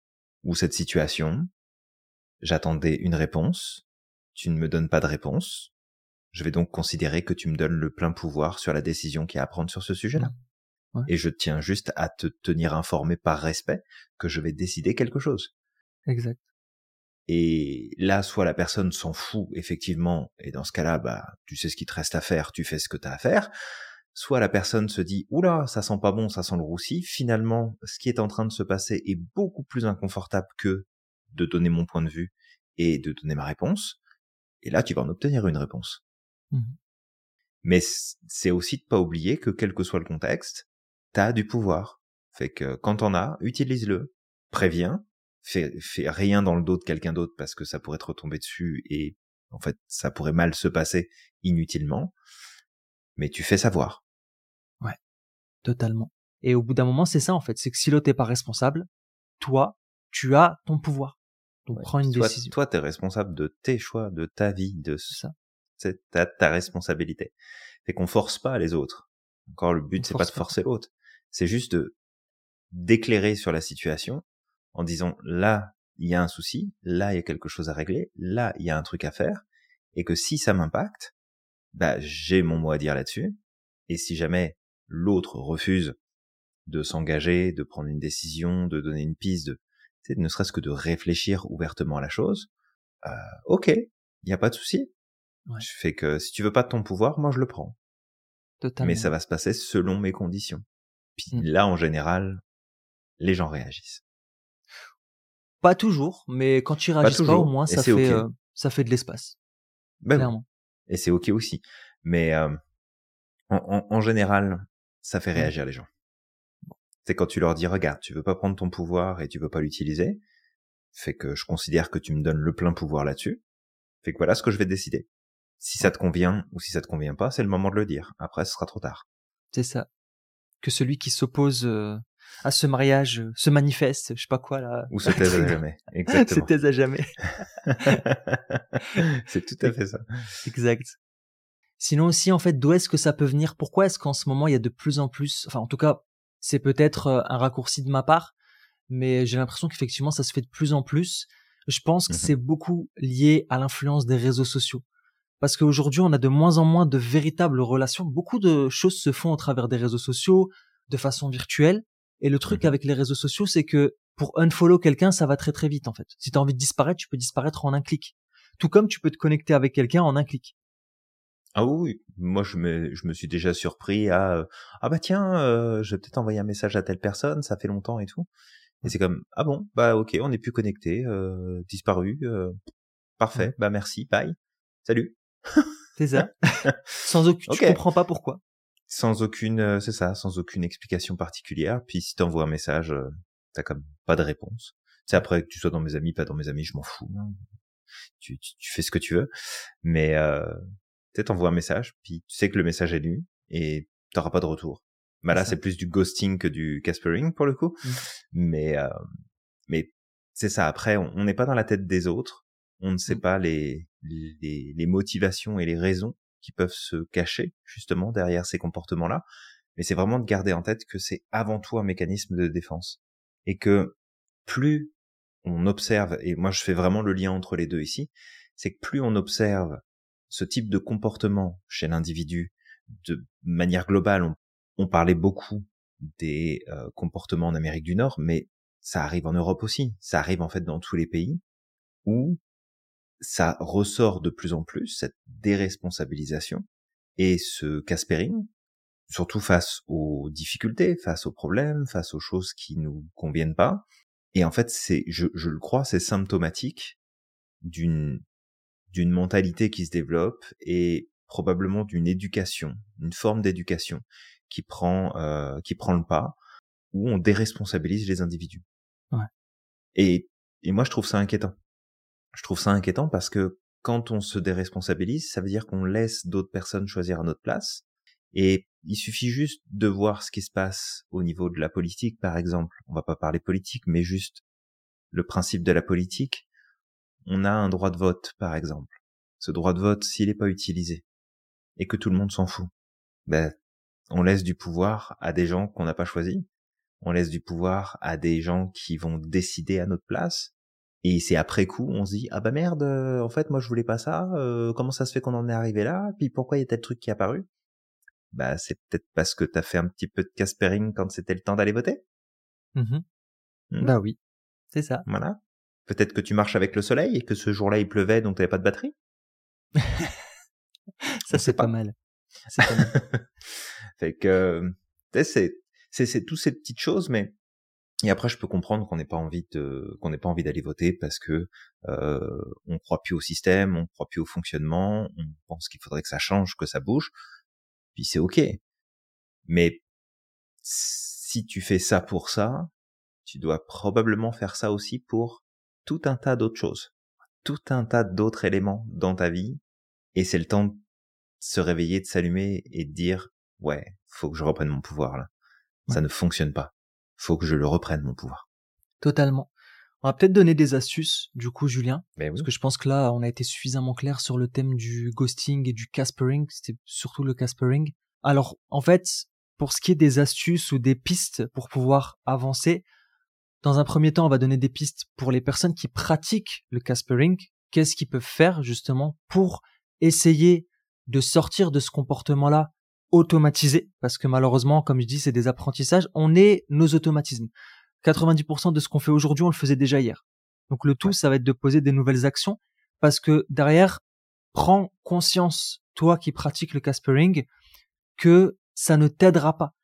ou cette situation. J'attendais une réponse. Tu ne me donnes pas de réponse. Je vais donc considérer que tu me donnes le plein pouvoir sur la décision qu'il y a à prendre sur ce sujet-là. Ouais. Et je tiens juste à te tenir informé par respect que je vais décider quelque chose. Exact. Et là, soit la personne s'en fout effectivement, et dans ce cas-là, bah, tu sais ce qu'il te reste à faire, tu fais ce que tu as à faire. Soit la personne se dit, oula, ça sent pas bon, ça sent le roussi. Finalement, ce qui est en train de se passer est beaucoup plus inconfortable que de donner mon point de vue et de donner ma réponse. Et là, tu vas en obtenir une réponse. Mmh. Mais c'est aussi de pas oublier que quel que soit le contexte, t'as du pouvoir. Fait que quand on a, utilise-le. Préviens, fais, rien dans le dos de quelqu'un d'autre parce que ça pourrait te retomber dessus et en fait ça pourrait mal se passer inutilement. Mais tu fais savoir. Ouais, totalement. Et au bout d'un moment, c'est ça en fait, c'est que si l'autre n'est pas responsable, toi, tu as ton pouvoir. Donc prends une toi, décision. Toi, tu es responsable de tes choix, de ta vie, de ça. C'est ta, ta responsabilité. Fait qu'on force pas les autres. Encore, le but, c'est pas de forcer l'autre. C'est juste de d'éclairer sur la situation en disant là, il y a un souci, là, il y a quelque chose à régler, là, il y a un truc à faire, et que si ça m'impacte, bah, j'ai mon mot à dire là-dessus. Et si jamais l'autre refuse de s'engager, de prendre une décision, de donner une piste, de, ne serait-ce que de réfléchir ouvertement à la chose, euh, ok, il n'y a pas de souci. Ouais. Je fais que si tu veux pas de ton pouvoir, moi je le prends. Totalement. Mais ça va se passer selon mes conditions. Puis Mm. là, en général, les gens réagissent. Pas toujours, mais quand ils réagissent pas, au moins ça fait euh, ça fait de l'espace. Ben clairement. Et c'est ok aussi. Mais euh, en, en- en général, ça fait Mm. réagir les gens. C'est quand tu leur dis, regarde, tu veux pas prendre ton pouvoir et tu veux pas l'utiliser, fait que je considère que tu me donnes le plein pouvoir là-dessus, fait que voilà ce que je vais décider. Si ça te convient ou si ça te convient pas, c'est le moment de le dire. Après, ce sera trop tard. C'est ça. Que celui qui s'oppose euh, à ce mariage euh, se manifeste, je sais pas quoi là. Ou se taise à <laughs> jamais. se Exactement. taise à jamais. <laughs> c'est tout à fait ça. Exact. Sinon aussi, en fait, d'où est-ce que ça peut venir? Pourquoi est-ce qu'en ce moment, il y a de plus en plus, enfin, en tout cas, c'est peut-être euh, un raccourci de ma part, mais j'ai l'impression qu'effectivement, ça se fait de plus en plus. Je pense que Mhm. c'est beaucoup lié à l'influence des réseaux sociaux. Parce qu'aujourd'hui, on a de moins en moins de véritables relations. Beaucoup de choses se font au travers des réseaux sociaux, de façon virtuelle. Et le truc Mhm. avec les réseaux sociaux, c'est que pour unfollow quelqu'un, ça va très très vite en fait. Si tu as envie de disparaître, tu peux disparaître en un clic. Tout comme tu peux te connecter avec quelqu'un en un clic. Ah oui, moi je me, je me suis déjà surpris à euh, ah bah tiens, euh, je vais peut-être envoyer un message à telle personne, ça fait longtemps et tout. Et c'est comme ah bon, bah ok, on n'est plus connecté, euh, disparu, euh, parfait, bah merci, bye, salut. C'est ça. <laughs> Sans aucun, Ok. tu comprends pas pourquoi. Sans aucune, euh, c'est ça, sans aucune explication particulière. Puis si t'envoies un message, euh, t'as comme pas de réponse. C'est après que tu sois dans mes amis, pas dans mes amis, je m'en fous. hein. Tu, tu, tu fais ce que tu veux, mais euh, peut-être t'envoies un message, puis tu sais que le message est lu et t'auras pas de retour. Bah là, C'est plus du ghosting que du caspering pour le coup, Mm. mais euh, mais c'est ça. Après, on n'est pas dans la tête des autres, on ne sait Mm. pas les, les les motivations et les raisons qui peuvent se cacher justement derrière ces comportements-là. Mais c'est vraiment de garder en tête que c'est avant tout un mécanisme de défense et que plus on observe, et moi je fais vraiment le lien entre les deux ici, c'est que plus on observe ce type de comportement chez l'individu de manière globale, on, on parlait beaucoup des euh, comportements en Amérique du Nord, mais ça arrive en Europe aussi, ça arrive en fait dans tous les pays où ça ressort de plus en plus, cette déresponsabilisation et ce caspering, surtout face aux difficultés, face aux problèmes, face aux choses qui nous conviennent pas. Et en fait, c'est, je, je le crois, c'est symptomatique d'une d'une mentalité qui se développe et probablement d'une éducation, une forme d'éducation qui prend euh, qui prend le pas, où on déresponsabilise les individus. Ouais. Et et moi je trouve ça inquiétant. Je trouve ça inquiétant parce que quand on se déresponsabilise, ça veut dire qu'on laisse d'autres personnes choisir à notre place. Et il suffit juste de voir ce qui se passe au niveau de la politique, par exemple. On va pas parler politique, mais juste le principe de la politique. On a un droit de vote, par exemple. Ce droit de vote, s'il n'est pas utilisé, et que tout le monde s'en fout, ben, on laisse du pouvoir à des gens qu'on n'a pas choisis. On laisse du pouvoir à des gens qui vont décider à notre place. Et c'est après coup, on se dit ah bah merde, euh, en fait moi je voulais pas ça. euh, comment ça se fait qu'on en est arrivé là? Puis pourquoi il y a tel truc qui est apparu? Bah c'est peut-être parce que t'as fait un petit peu de caspering quand c'était le temps d'aller voter. Mhm. Hmm. Bah oui, c'est ça. Voilà. Peut-être que tu marches avec le soleil et que ce jour-là il pleuvait donc t'avais pas de batterie. <laughs> Ça c'est pas pas. mal. C'est pas mal. <laughs> fait que tu sais, c'est c'est c'est toutes ces petites choses, mais et après je peux comprendre qu'on n'ait pas envie de qu'on n'ait pas envie d'aller voter parce que euh, on croit plus au système, on croit plus au fonctionnement, on pense qu'il faudrait que ça change, que ça bouge. Puis c'est ok. Mais si tu fais ça pour ça, tu dois probablement faire ça aussi pour tout un tas d'autres choses, tout un tas d'autres éléments dans ta vie. Et c'est le temps de se réveiller, de s'allumer et de dire ouais, faut que je reprenne mon pouvoir là. Ça ne fonctionne pas. Faut que je le reprenne mon pouvoir. Totalement. On va peut-être donner des astuces, du coup, Julien, Mais oui. parce que je pense que là, on a été suffisamment clair sur le thème du ghosting et du caspering. C'était surtout le caspering. Alors, en fait, pour ce qui est des astuces ou des pistes pour pouvoir avancer, dans un premier temps, on va donner des pistes pour les personnes qui pratiquent le caspering. Qu'est-ce qu'ils peuvent faire, justement, pour essayer de sortir de ce comportement-là automatisé, parce que malheureusement, comme je dis, c'est des apprentissages, on est nos automatismes. 90% de ce qu'on fait aujourd'hui, on le faisait déjà hier. Donc le tout, ça va être de poser des nouvelles actions, parce que derrière, prends conscience, toi qui pratiques le caspering, que ça ne t'aidera pas.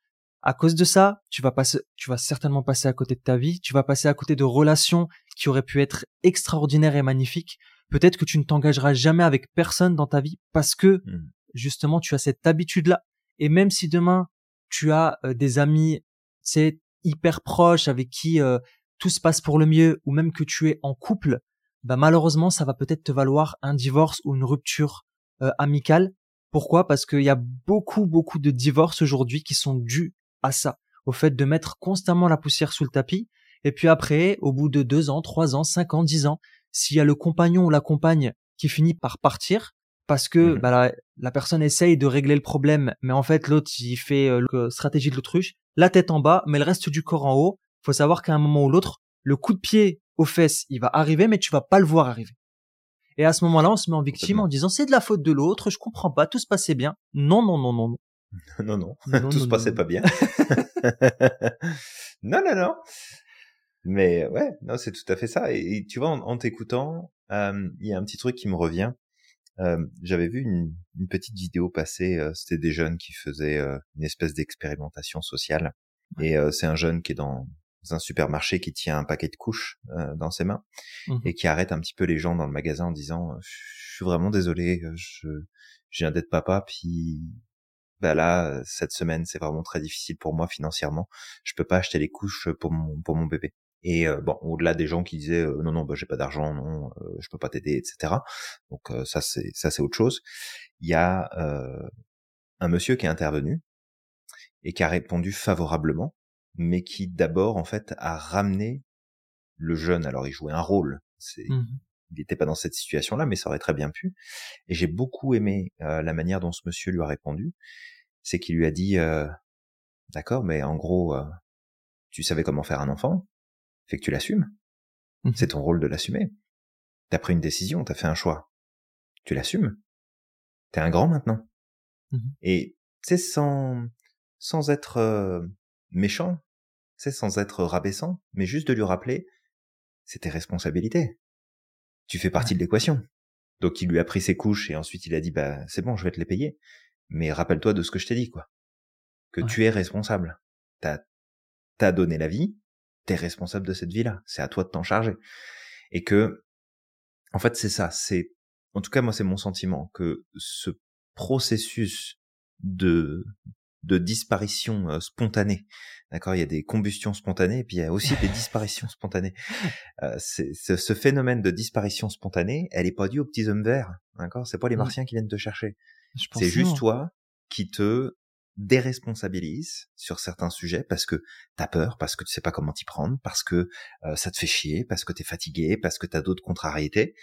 À cause de ça, tu vas passer, tu vas certainement passer à côté de ta vie, tu vas passer à côté de relations qui auraient pu être extraordinaires et magnifiques. Peut-être que tu ne t'engageras jamais avec personne dans ta vie parce que Mm. justement tu as cette habitude-là. Et même si demain tu as euh, des amis, c'est hyper proches avec qui euh, tout se passe pour le mieux, ou même que tu es en couple, bah malheureusement ça va peut-être te valoir un divorce ou une rupture euh, amicale. Pourquoi? Parce qu'il y a beaucoup beaucoup de divorces aujourd'hui qui sont dus à ça, au fait de mettre constamment la poussière sous le tapis. Et puis après, au bout de deux ans, trois ans, cinq ans, dix ans, s'il y a le compagnon ou la compagne qui finit par partir, parce que Mhm. bah, la, la personne essaye de régler le problème, mais en fait l'autre il fait euh, le stratégie de l'autruche, la tête en bas, mais le reste du corps en haut. Faut savoir qu'à un moment ou l'autre, le coup de pied aux fesses, il va arriver, mais tu vas pas le voir arriver. Et à ce moment-là, on se met en victime en disant c'est de la faute de l'autre, je comprends pas, tout se passait bien. Non, non, non, non, non. <laughs> Non, non, Non, tout non, se passait non. pas bien. <laughs> non, non, non. Mais ouais, non, c'est tout à fait ça. Et, et tu vois, en, en t'écoutant, euh, il y a un petit truc qui me revient. Euh, J'avais vu une, une petite vidéo passer. euh, C'était des jeunes qui faisaient euh, une espèce d'expérimentation sociale. Et euh, c'est un jeune qui est dans un supermarché qui tient un paquet de couches euh, dans ses mains Mhm. et qui arrête un petit peu les gens dans le magasin en disant je suis vraiment désolé je je viens d'être papa puis bah là cette semaine c'est vraiment très difficile pour moi financièrement je peux pas acheter les couches pour mon pour mon bébé et euh, bon au-delà des gens qui disaient euh, non non bah j'ai pas d'argent non euh, je peux pas t'aider etc donc euh, ça c'est ça c'est autre chose il y a euh, un monsieur qui est intervenu et qui a répondu favorablement mais qui d'abord en fait a ramené le jeune alors il jouait un rôle c'est Mhm. il n'était pas dans cette situation-là, mais ça aurait très bien pu. Et j'ai beaucoup aimé euh, la manière dont ce monsieur lui a répondu. C'est qu'il lui a dit, euh, d'accord, mais en gros, euh, tu savais comment faire un enfant, fait que tu l'assumes. Mhm. C'est ton rôle de l'assumer. T'as pris une décision, t'as fait un choix. Tu l'assumes. T'es un grand maintenant. Mhm. Et c'est sans sans être euh, méchant, c'est sans être rabaissant, mais juste de lui rappeler, c'est tes responsabilités. Tu fais partie de l'équation. Donc il lui a pris ses couches et ensuite il a dit bah c'est bon, je vais te les payer. Mais rappelle-toi de ce que je t'ai dit quoi. Que Ouais. tu es responsable. T'as t'as donné la vie, t'es responsable de cette vie-là. C'est à toi de t'en charger. Et que en fait c'est ça, c'est en tout cas moi c'est mon sentiment que ce processus de de disparition euh, spontanée. D'accord, il y a des combustions spontanées et puis il y a aussi des <laughs> disparitions spontanées. Euh, c'est- ce, ce phénomène de disparition spontanée, elle est pas due aux petits hommes verts. D'accord, c'est pas les martiens qui viennent te chercher. C'est juste toi qui te déresponsabilise sur certains sujets parce que t'as peur, parce que tu sais pas comment t'y prendre, parce que euh, ça te fait chier, parce que t'es fatigué, parce que t'as d'autres contrariétés.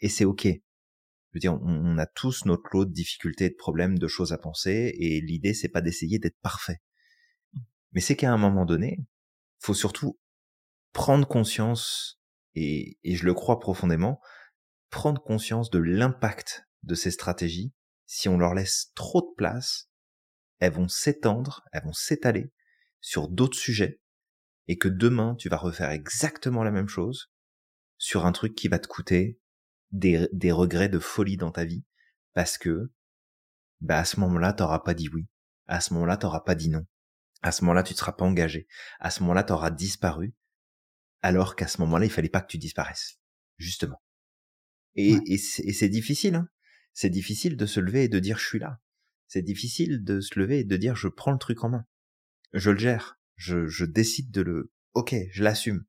Et c'est ok. Je veux dire, on, on a tous notre lot de difficultés, de problèmes, de choses à penser, et l'idée c'est pas d'essayer d'être parfait. Mais c'est qu'à un moment donné, faut surtout prendre conscience, et, et je le crois profondément, prendre conscience de l'impact de ces stratégies. Si on leur laisse trop de place, elles vont s'étendre, elles vont s'étaler sur d'autres sujets, et que demain tu vas refaire exactement la même chose sur un truc qui va te coûter des, des regrets de folie dans ta vie, parce que bah à ce moment-là, t'auras pas dit oui. À ce moment-là, t'auras pas dit non. À ce moment-là, tu ne seras pas engagé. À ce moment-là, t'auras disparu, alors qu'à ce moment-là, il fallait pas que tu disparaisses, justement. Et, Ouais. et c'est et c'est difficile. Hein. C'est difficile de se lever et de dire je suis là. C'est difficile de se lever et de dire je prends le truc en main. Je le gère. Je, je décide de le. Ok, je l'assume.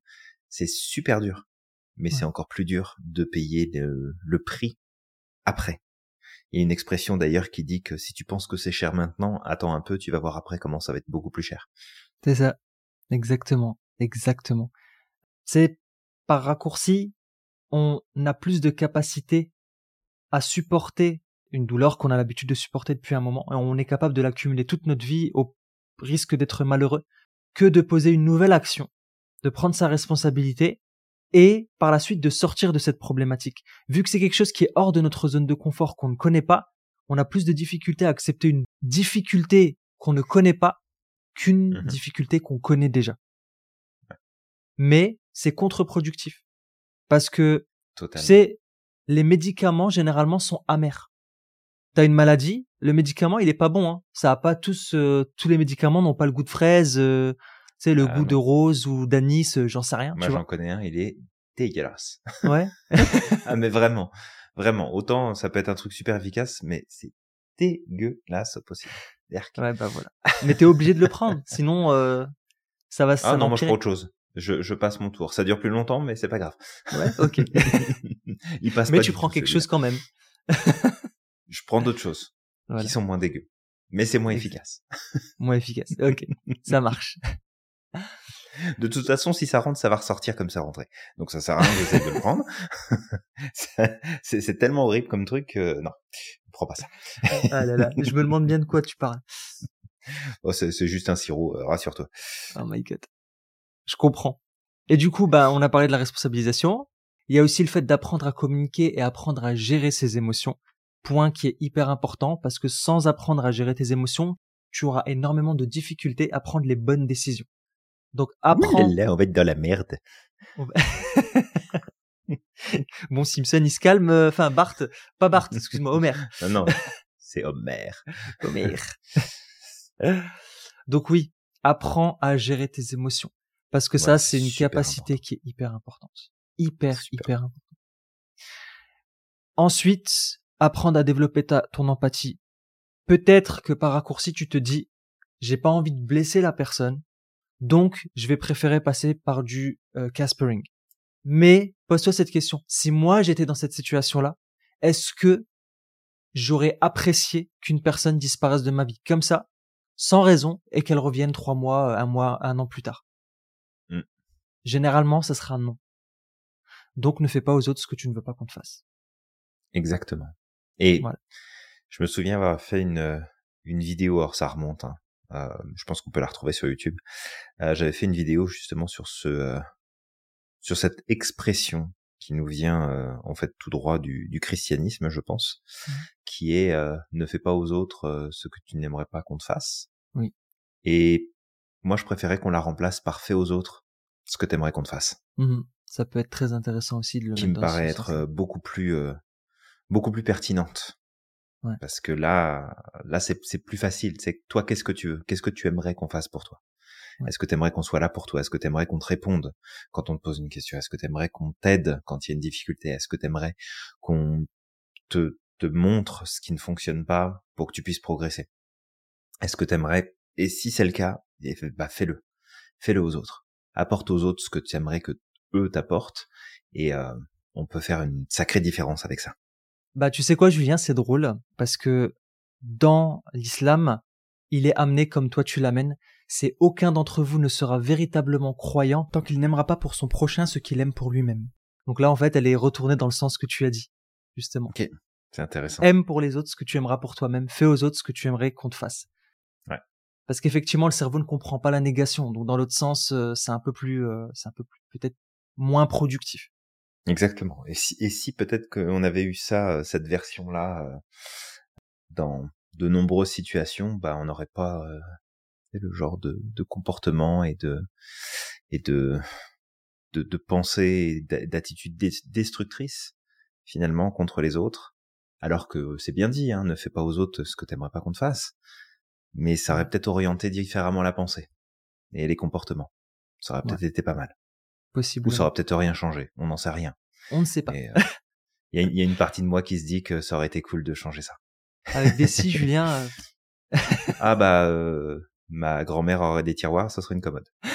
C'est super dur, mais Ouais. c'est encore plus dur de payer le, le prix après. Il y a une expression d'ailleurs qui dit que si tu penses que c'est cher maintenant, attends un peu, tu vas voir après comment ça va être beaucoup plus cher. C'est ça. Exactement. Exactement. C'est par raccourci, on a plus de capacité à supporter une douleur qu'on a l'habitude de supporter depuis un moment et on est capable de l'accumuler toute notre vie au risque d'être malheureux que de poser une nouvelle action, de prendre sa responsabilité et par la suite de sortir de cette problématique. Vu que c'est quelque chose qui est hors de notre zone de confort qu'on ne connaît pas, on a plus de difficultés à accepter une difficulté qu'on ne connaît pas qu'une Mhm. difficulté qu'on connaît déjà. Mais c'est contre-productif. Parce que, sais, les médicaments généralement sont amers. T'as une maladie, le médicament il est pas bon. Hein. Ça a pas tous, euh, tous les médicaments n'ont pas le goût de fraise, euh, tu sais, le Ah, goût non. de rose ou d'anis, euh, j'en sais rien. Moi j'en connais un, il est dégueulasse. <laughs> ouais. ah mais vraiment, vraiment. Autant ça peut être un truc super efficace, mais c'est dégueulasse au possible. Derk. Ouais, bah voilà. Mais t'es obligé de le prendre, sinon euh, ça va. Ah ça non, moi je prends autre chose. Je, je passe mon tour. Ça dure plus longtemps, mais c'est pas grave. Ouais, ok. <laughs> il passe Mais pas tu prends quelque chose quand même. Je prends d'autres choses Voilà. qui sont moins dégueu, mais c'est moins efficace. Moins efficace. Ok, <laughs> ça marche. De toute façon, si ça rentre, ça va ressortir comme ça rentrait. Donc ça sert à rien d'essayer de le prendre. <laughs> C'est tellement horrible comme truc que non, prends pas ça. Ah là là, je me demande bien de quoi tu parles. Oh, c'est c'est juste un sirop, euh, rassure-toi. Oh my god. Je comprends. Et du coup, bah, on a parlé de la responsabilisation. Il y a aussi le fait d'apprendre à communiquer et apprendre à gérer ses émotions. Point qui est hyper important parce que sans apprendre à gérer tes émotions, tu auras énormément de difficultés à prendre les bonnes décisions. Donc apprends. là, on va être dans la merde. <laughs> bon, Simpson, il se calme. euh, Enfin, Bart, pas Bart, excuse-moi, Homer. <laughs> Non, non, c'est Homer. <laughs> Homer. Donc oui, apprends à gérer tes émotions. Parce que ça, c'est une capacité qui est hyper importante. Hyper, Super. hyper importante. Ensuite, apprendre à développer ta, ton empathie. Peut-être que par raccourci, tu te dis, j'ai pas envie de blesser la personne, donc je vais préférer passer par du euh, Caspering. Mais pose-toi cette question. Si moi j'étais dans cette situation-là, est-ce que j'aurais apprécié qu'une personne disparaisse de ma vie comme ça, sans raison, et qu'elle revienne trois mois, un mois, un an plus tard? Mm. Généralement, ça sera un non. Donc ne fais pas aux autres ce que tu ne veux pas qu'on te fasse. Exactement. Et Voilà. je me souviens avoir fait une, euh, une vidéo, alors ça remonte, hein, euh, je pense qu'on peut la retrouver sur YouTube. Euh, J'avais fait une vidéo justement sur ce, euh, sur cette expression qui nous vient euh, en fait tout droit du, du christianisme, je pense, Mhm. qui est euh, ne fais pas aux autres euh, ce que tu n'aimerais pas qu'on te fasse. Oui. Et moi, je préférais qu'on la remplace par fais aux autres ce que tu aimerais qu'on te fasse. Mhm. Ça peut être très intéressant aussi de le qui me paraît être beaucoup plus euh, beaucoup plus pertinente. Ouais. Parce que là, là c'est c'est plus facile. C'est toi, qu'est-ce que tu veux? Qu'est-ce que tu aimerais qu'on fasse pour toi? Ouais. Est-ce que tu aimerais qu'on soit là pour toi? Est-ce que tu aimerais qu'on te réponde quand on te pose une question? Est-ce que tu aimerais qu'on t'aide quand il y a une difficulté? Est-ce que tu aimerais qu'on te, te montre ce qui ne fonctionne pas pour que tu puisses progresser? Est-ce que tu aimerais Et si c'est le cas, bah fais-le. Fais-le aux autres. Apporte aux autres ce que tu aimerais que eux t'apportent et euh, on peut faire une sacrée différence avec ça. Bah, tu sais quoi, Julien, c'est drôle parce que dans l'islam, il est amené comme toi tu l'amènes. C'est aucun d'entre vous ne sera véritablement croyant tant qu'il n'aimera pas pour son prochain ce qu'il aime pour lui-même. Donc là, en fait, elle est retournée dans le sens que tu as dit, justement. C'est intéressant. Aime pour les autres ce que tu aimeras pour toi-même. Fais aux autres ce que tu aimerais qu'on te fasse. Ouais. Parce qu'effectivement, le cerveau ne comprend pas la négation. Donc dans l'autre sens, euh, c'est un peu plus, euh, c'est un peu plus, peut-être moins productif. Exactement. Et si, et si peut-être qu'on avait eu ça, euh, cette version-là, euh, dans de nombreuses situations, bah on n'aurait pas euh, le genre de, de comportement et de et de de, de pensée, d'attitude des- destructrice finalement contre les autres. Alors que c'est bien dit, hein, ne fais pas aux autres ce que t'aimerais pas qu'on te fasse. Mais ça aurait peut-être orienté différemment la pensée et les comportements. Ça aurait Ouais. peut-être été pas mal. Possible. Ou ça aurait peut-être rien changé. On n'en sait rien. On ne sait pas. Euh, Il y, a, il y a une partie de moi qui se dit que ça aurait été cool de changer ça. Avec des si, <laughs> Julien, euh, Ah bah, euh, ma grand-mère aurait des tiroirs, ça serait une commode. <laughs>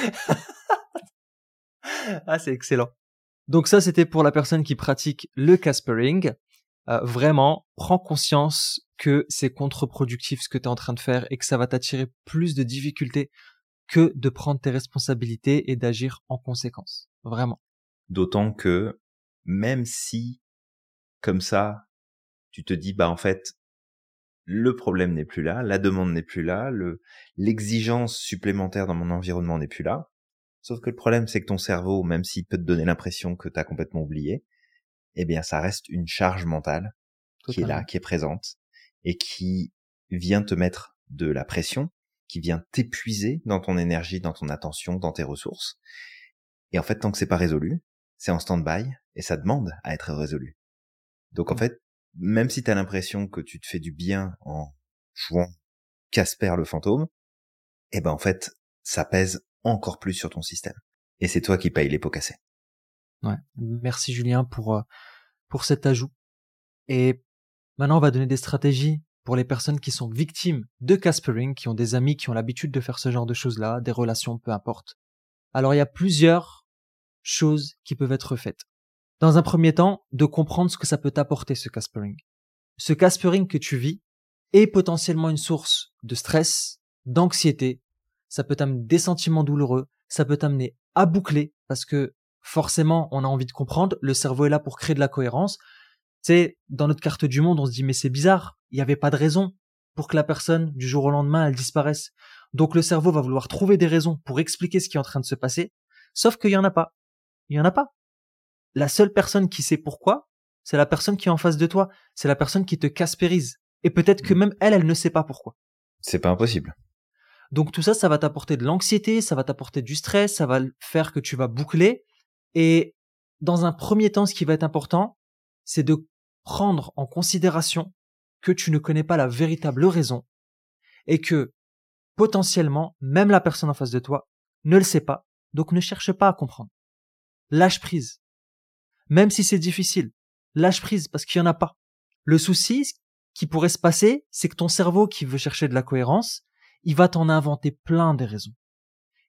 Ah, c'est excellent. Donc ça, c'était pour la personne qui pratique le Caspering. Euh, vraiment, prends conscience que c'est contre-productif ce que tu es en train de faire et que ça va t'attirer plus de difficultés que de prendre tes responsabilités et d'agir en conséquence. Vraiment. D'autant que même si, comme ça, tu te dis, bah en fait, le problème n'est plus là, la demande n'est plus là, le l'exigence supplémentaire dans mon environnement n'est plus là. Sauf que le problème, c'est que ton cerveau, même s'il peut te donner l'impression que tu as complètement oublié, eh bien, ça reste une charge mentale qui est là, qui est présente et qui vient te mettre de la pression, qui vient t'épuiser dans ton énergie, dans ton attention, dans tes ressources. Et en fait, tant que c'est pas résolu, c'est en stand-by et ça demande à être résolu. Donc en Mm. fait, même si tu as l'impression que tu te fais du bien en jouant Casper le fantôme, eh ben en fait, ça pèse encore plus sur ton système. Et c'est toi qui payes les pots cassés. Ouais. Merci Julien pour, euh, pour cet ajout. Et maintenant, on va donner des stratégies pour les personnes qui sont victimes de Caspering, qui ont des amis qui ont l'habitude de faire ce genre de choses-là, des relations, peu importe. Alors, il y a plusieurs choses qui peuvent être faites. Dans un premier temps, de comprendre ce que ça peut t'apporter, ce Caspering. Ce Caspering que tu vis est potentiellement une source de stress, d'anxiété, ça peut t'amener des sentiments douloureux, ça peut t'amener à boucler, parce que forcément, on a envie de comprendre, le cerveau est là pour créer de la cohérence. Tu sais, dans notre carte du monde, on se dit, mais c'est bizarre, il n'y avait pas de raison pour que la personne, du jour au lendemain, elle disparaisse. Donc le cerveau va vouloir trouver des raisons pour expliquer ce qui est en train de se passer, sauf qu'il y en a pas. Il y en a pas. La seule personne qui sait pourquoi, c'est la personne qui est en face de toi, c'est la personne qui te caspérise. Et peut-être que Mm. même elle, elle ne sait pas pourquoi. C'est pas impossible. Donc tout ça, ça va t'apporter de l'anxiété, ça va t'apporter du stress, ça va faire que tu vas boucler. Et dans un premier temps, ce qui va être important, c'est de prendre en considération que tu ne connais pas la véritable raison et que potentiellement, même la personne en face de toi ne le sait pas, donc ne cherche pas à comprendre. Lâche prise. Même si c'est difficile, lâche prise parce qu'il n'y en a pas. Le souci qui pourrait se passer, c'est que ton cerveau qui veut chercher de la cohérence, il va t'en inventer plein des raisons.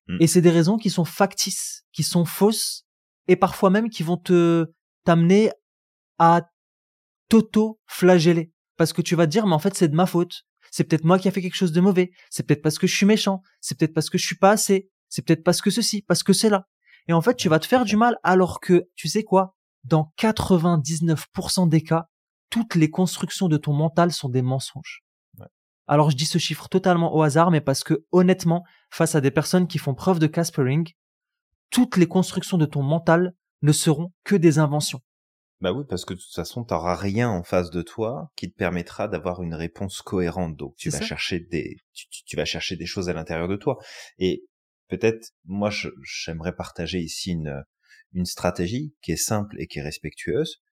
Hmm. Et c'est des raisons qui sont factices, qui sont fausses, et parfois même qui vont te t'amener à t'auto-flageller. Parce que tu vas te dire, mais en fait, c'est de ma faute. C'est peut-être moi qui a fait quelque chose de mauvais. C'est peut-être parce que je suis méchant. C'est peut-être parce que je suis pas assez. C'est peut-être parce que ceci, parce que c'est là. Et en fait, tu vas te faire du mal alors que, tu sais quoi, dans 99% des cas, toutes les constructions de ton mental sont des mensonges. Alors je dis ce chiffre totalement au hasard, mais parce que honnêtement, face à des personnes qui font preuve de Caspering, toutes les constructions de ton mental ne seront que des inventions. Bah oui, parce que de toute façon, tu n'auras rien en face de toi qui te permettra d'avoir une réponse cohérente. Donc tu vas chercher des, tu, vas chercher des choses à l'intérieur de toi. Et peut-être, moi, j'aimerais partager ici une, une stratégie qui est simple et qui est respectueuse.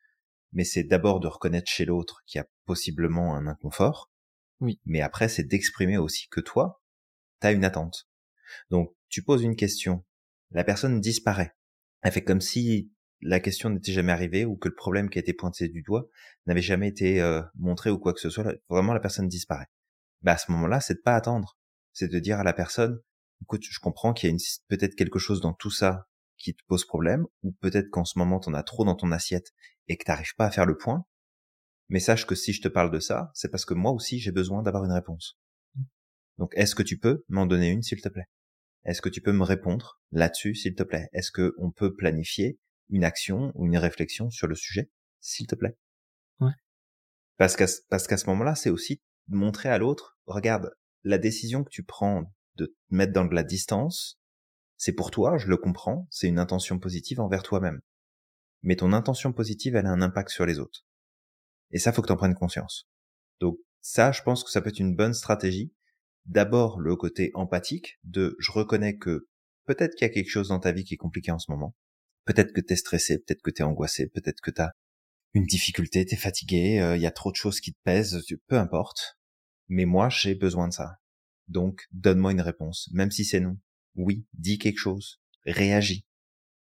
Mais c'est d'abord de reconnaître chez l'autre qu'il y a possiblement un inconfort. Oui. Mais après, c'est d'exprimer aussi que toi, tu as une attente. Donc, tu poses une question, la personne disparaît. Elle fait comme si la question n'était jamais arrivée ou que le problème qui a été pointé du doigt n'avait jamais été euh, montré ou quoi que ce soit. Vraiment, la personne disparaît. Bah à ce moment-là, c'est de pas attendre. C'est de dire à la personne, écoute, je comprends qu'il y a peut-être quelque chose dans tout ça qui te pose problème, ou peut-être qu'en ce moment, t'en as trop dans ton assiette et que t'arrives pas à faire le point. Mais sache que si je te parle de ça, c'est parce que moi aussi, j'ai besoin d'avoir une réponse. Donc, est-ce que tu peux m'en donner une, s'il te plaît? Est-ce que tu peux me répondre là-dessus, s'il te plaît? Est-ce qu'on peut planifier une action ou une réflexion sur le sujet, s'il te plaît. Ouais. Parce qu'à parce qu'à ce moment-là, c'est aussi montrer à l'autre, regarde, la décision que tu prends de te mettre dans de la distance, c'est pour toi, je le comprends, c'est une intention positive envers toi-même. Mais ton intention positive, elle a un impact sur les autres. Et ça, faut que tu en prennes conscience. Donc ça, je pense que ça peut être une bonne stratégie. D'abord, le côté empathique de je reconnais que peut-être qu'il y a quelque chose dans ta vie qui est compliqué en ce moment. Peut-être que t'es stressé, peut-être que t'es angoissé, peut-être que t'as une difficulté, t'es fatigué, euh, il y a trop de choses qui te pèsent, peu importe. Mais moi, j'ai besoin de ça. Donc, donne-moi une réponse, même si c'est non. Oui, dis quelque chose, réagis.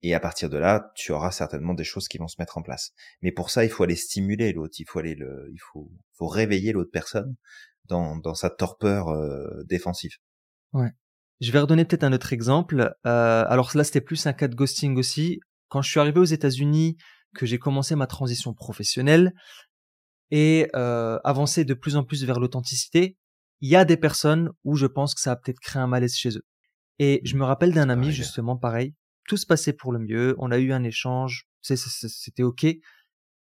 Et à partir de là, tu auras certainement des choses qui vont se mettre en place. Mais pour ça, il faut aller stimuler l'autre, il faut aller le, il faut, faut réveiller l'autre personne dans, dans sa torpeur euh, défensive. Ouais. Je vais redonner peut-être un autre exemple. Euh, alors là, c'était plus un cas de ghosting aussi quand je suis arrivé aux États-Unis, que j'ai commencé ma transition professionnelle et euh, avancé de plus en plus vers l'authenticité, il y a des personnes où je pense que ça a peut-être créé un malaise chez eux. Et je me rappelle d'un ami justement pareil, tout se passait pour le mieux, on a eu un échange, c'était ok.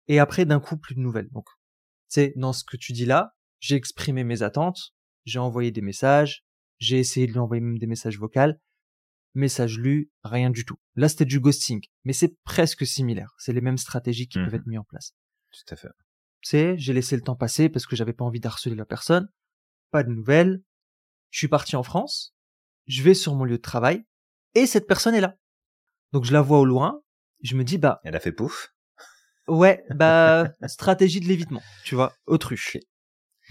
Et après d'un coup plus de nouvelles. Donc c'est dans ce que tu dis là, j'ai exprimé mes attentes, j'ai envoyé des messages, j'ai essayé de lui envoyer même des messages vocaux, message lu, rien du tout. Là, c'était du ghosting, mais c'est presque similaire. C'est les mêmes stratégies qui peuvent mmh être mises en place. Tout à fait. Tu sais, j'ai laissé le temps passer parce que j'avais pas envie d'harceler la personne. Pas de nouvelles. Je suis parti en France. Je vais sur mon lieu de travail et cette personne est là. Donc je la vois au loin. Je me dis bah. Elle a fait pouf. Ouais, bah <laughs> stratégie de l'évitement, tu vois, autruche.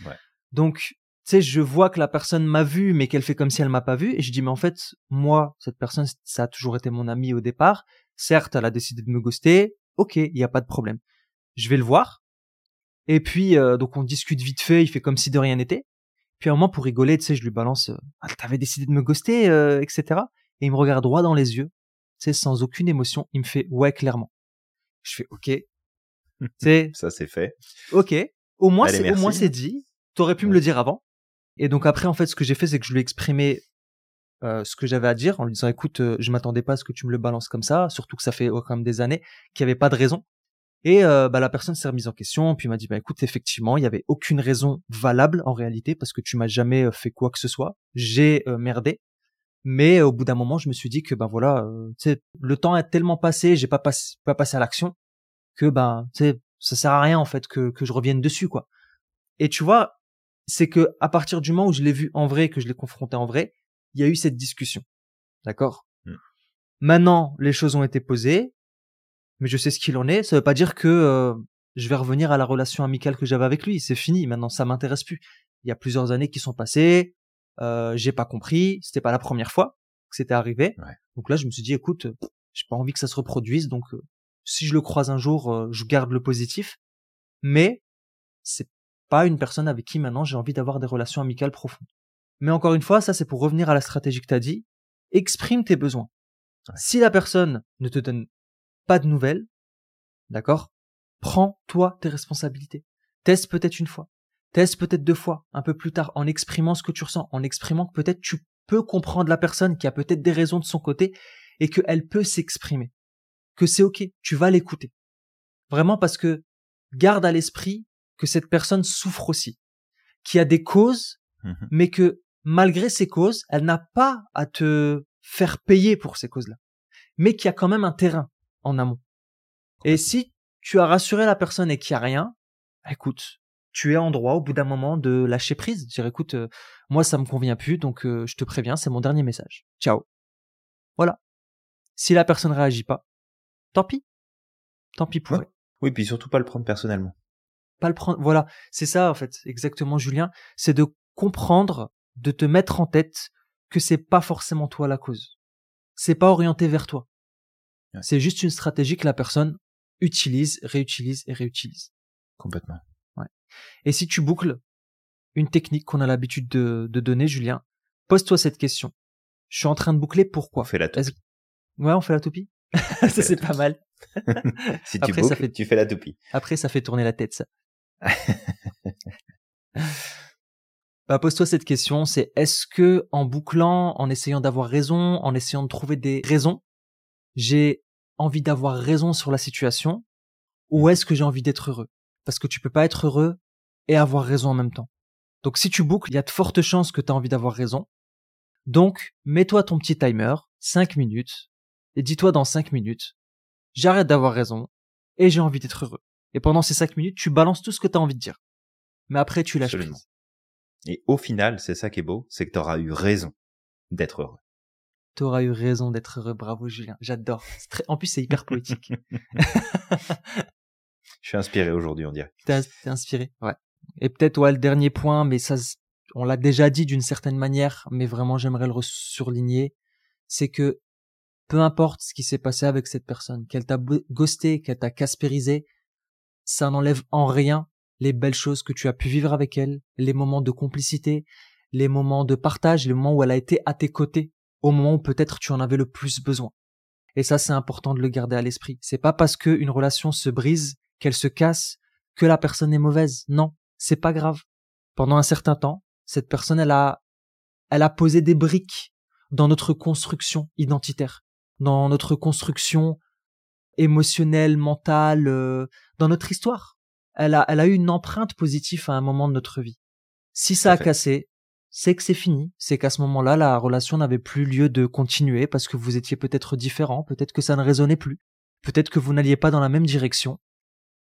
Ouais. Donc sais, je vois que la personne m'a vu, mais qu'elle fait comme si elle m'a pas vu, et je dis, mais en fait, moi, cette personne, ça a toujours été mon ami au départ. Certes, elle a décidé de me ghoster. Ok, il n'y a pas de problème. Je vais le voir. Et puis, euh, donc on discute vite fait, il fait comme si de rien n'était. Puis à un moment, pour rigoler, tu sais, je lui balance, euh, ah, t'avais décidé de me ghoster, euh, etc. Et il me regarde droit dans les yeux, tu sais, sans aucune émotion. Il me fait, ouais, clairement. Je fais, ok. <laughs> tu sais. Ça, c'est fait. Ok. Au moins, c'est, au moins, c'est dit. T'aurais pu me le dire avant. Et donc après, en fait, ce que j'ai fait, c'est que je lui ai exprimé euh, ce que j'avais à dire en lui disant, écoute, euh, je m'attendais pas à ce que tu me le balances comme ça, surtout que ça fait quand même des années qu'il n'y avait pas de raison. Et euh, bah, la personne s'est remise en question, puis m'a dit, bah écoute, effectivement, il y avait aucune raison valable en réalité parce que tu m'as jamais euh, fait quoi que ce soit. J'ai euh, merdé, mais au bout d'un moment, je me suis dit que ben voilà, tu sais, le temps est tellement passé, j'ai pas, passé, pas passé à l'action que ben ça sert à rien en fait que que je revienne dessus quoi. Et tu vois, c'est que à partir du moment où je l'ai vu en vrai, que je l'ai confronté en vrai, il y a eu cette discussion. D'accord? Mm. Maintenant, les choses ont été posées, mais je sais ce qu'il en est. Ça veut pas dire que euh, je vais revenir à la relation amicale que j'avais avec lui. C'est fini. Maintenant, ça m'intéresse plus. Il y a plusieurs années qui sont passées. Euh, j'ai pas compris. C'était pas la première fois que c'était arrivé. Ouais. Donc là, je me suis dit, écoute, j'ai pas envie que ça se reproduise. Donc, euh, si je le croise un jour, euh, je garde le positif. Mais c'est pas une personne avec qui maintenant j'ai envie d'avoir des relations amicales profondes. Mais encore une fois, ça c'est pour revenir à la stratégie que tu as dit. Exprime tes besoins. Ouais. Si la personne ne te donne pas de nouvelles, d'accord Prends toi tes responsabilités. Teste peut-être une fois. Teste peut-être deux fois, un peu plus tard, en exprimant ce que tu ressens, en exprimant que peut-être tu peux comprendre la personne qui a peut-être des raisons de son côté et qu'elle peut s'exprimer. Que c'est ok, tu vas l'écouter. Vraiment parce que garde à l'esprit que cette personne souffre aussi, qui a des causes, Mhm. mais que malgré ces causes, elle n'a pas à te faire payer pour ces causes-là, mais qu'il y a quand même un terrain en amont. Et si tu as rassuré la personne et qu'il n'y a rien, écoute, tu es en droit au bout d'un moment de lâcher prise, dire écoute, euh, moi ça me convient plus, donc euh, je te préviens, c'est mon dernier message. Ciao. Voilà. Si la personne réagit pas, tant pis. Tant pis pour Ouais. elle. Oui, puis surtout pas le prendre personnellement. Pas le prendre. Voilà, c'est ça en fait, exactement Julien, c'est de comprendre, de te mettre en tête que c'est pas forcément toi la cause. C'est pas orienté vers toi. Ouais. C'est juste une stratégie que la personne utilise, réutilise et réutilise. Complètement. Et si tu boucles une technique qu'on a l'habitude de, de donner, Julien, pose-toi cette question. Je suis en train de boucler pourquoi? On fait la toupie. Ouais, on fait la toupie? <laughs> ça c'est pas mal. <laughs> Si tu Après, boucles, ça fait- tu fais la toupie. Après, ça fait tourner la tête, ça. Bah, pose-toi cette question, c'est est-ce que en bouclant, en essayant d'avoir raison, en essayant de trouver des raisons, j'ai envie d'avoir raison sur la situation, ou est-ce que j'ai envie d'être heureux? Parce que tu peux pas être heureux et avoir raison en même temps. Donc si tu boucles, il y a de fortes chances que tu as envie d'avoir raison. Donc, mets-toi ton petit timer, 5 minutes, et dis-toi dans 5 minutes, j'arrête d'avoir raison, et j'ai envie d'être heureux. Et pendant ces 5 minutes, tu balances tout ce que tu as envie de dire. Mais après, tu lâches Absolument. prise. Et au final, c'est ça qui est beau, c'est que tu auras eu raison d'être heureux. T'auras eu raison d'être heureux. Bravo, Julien. J'adore. Très- En plus, c'est hyper poétique. <laughs> <laughs> Je suis inspiré aujourd'hui, on dirait. T'es ins- t'es inspiré. Ouais. Et peut-être, ouais, le dernier point, mais ça, on l'a déjà dit d'une certaine manière, mais vraiment, j'aimerais le surligner. C'est que peu importe ce qui s'est passé avec cette personne, qu'elle t'a ghosté, qu'elle t'a caspérisé, ça n'enlève en rien les belles choses que tu as pu vivre avec elle, les moments de complicité, les moments de partage, les moments où elle a été à tes côtés, au moment où peut-être tu en avais le plus besoin. Et ça, c'est important de le garder à l'esprit. C'est pas parce qu'une relation se brise, qu'elle se casse, que la personne est mauvaise. Non, c'est pas grave. Pendant un certain temps, cette personne, elle a, elle a posé des briques dans notre construction identitaire, dans notre construction émotionnelle, mentale, euh, dans notre histoire. Elle a, elle a eu une empreinte positive à un moment de notre vie. Si ça a cassé, c'est que c'est fini. C'est qu'à ce moment-là, la relation n'avait plus lieu de continuer parce que vous étiez peut-être différents, peut-être que ça ne résonnait plus, peut-être que vous n'alliez pas dans la même direction,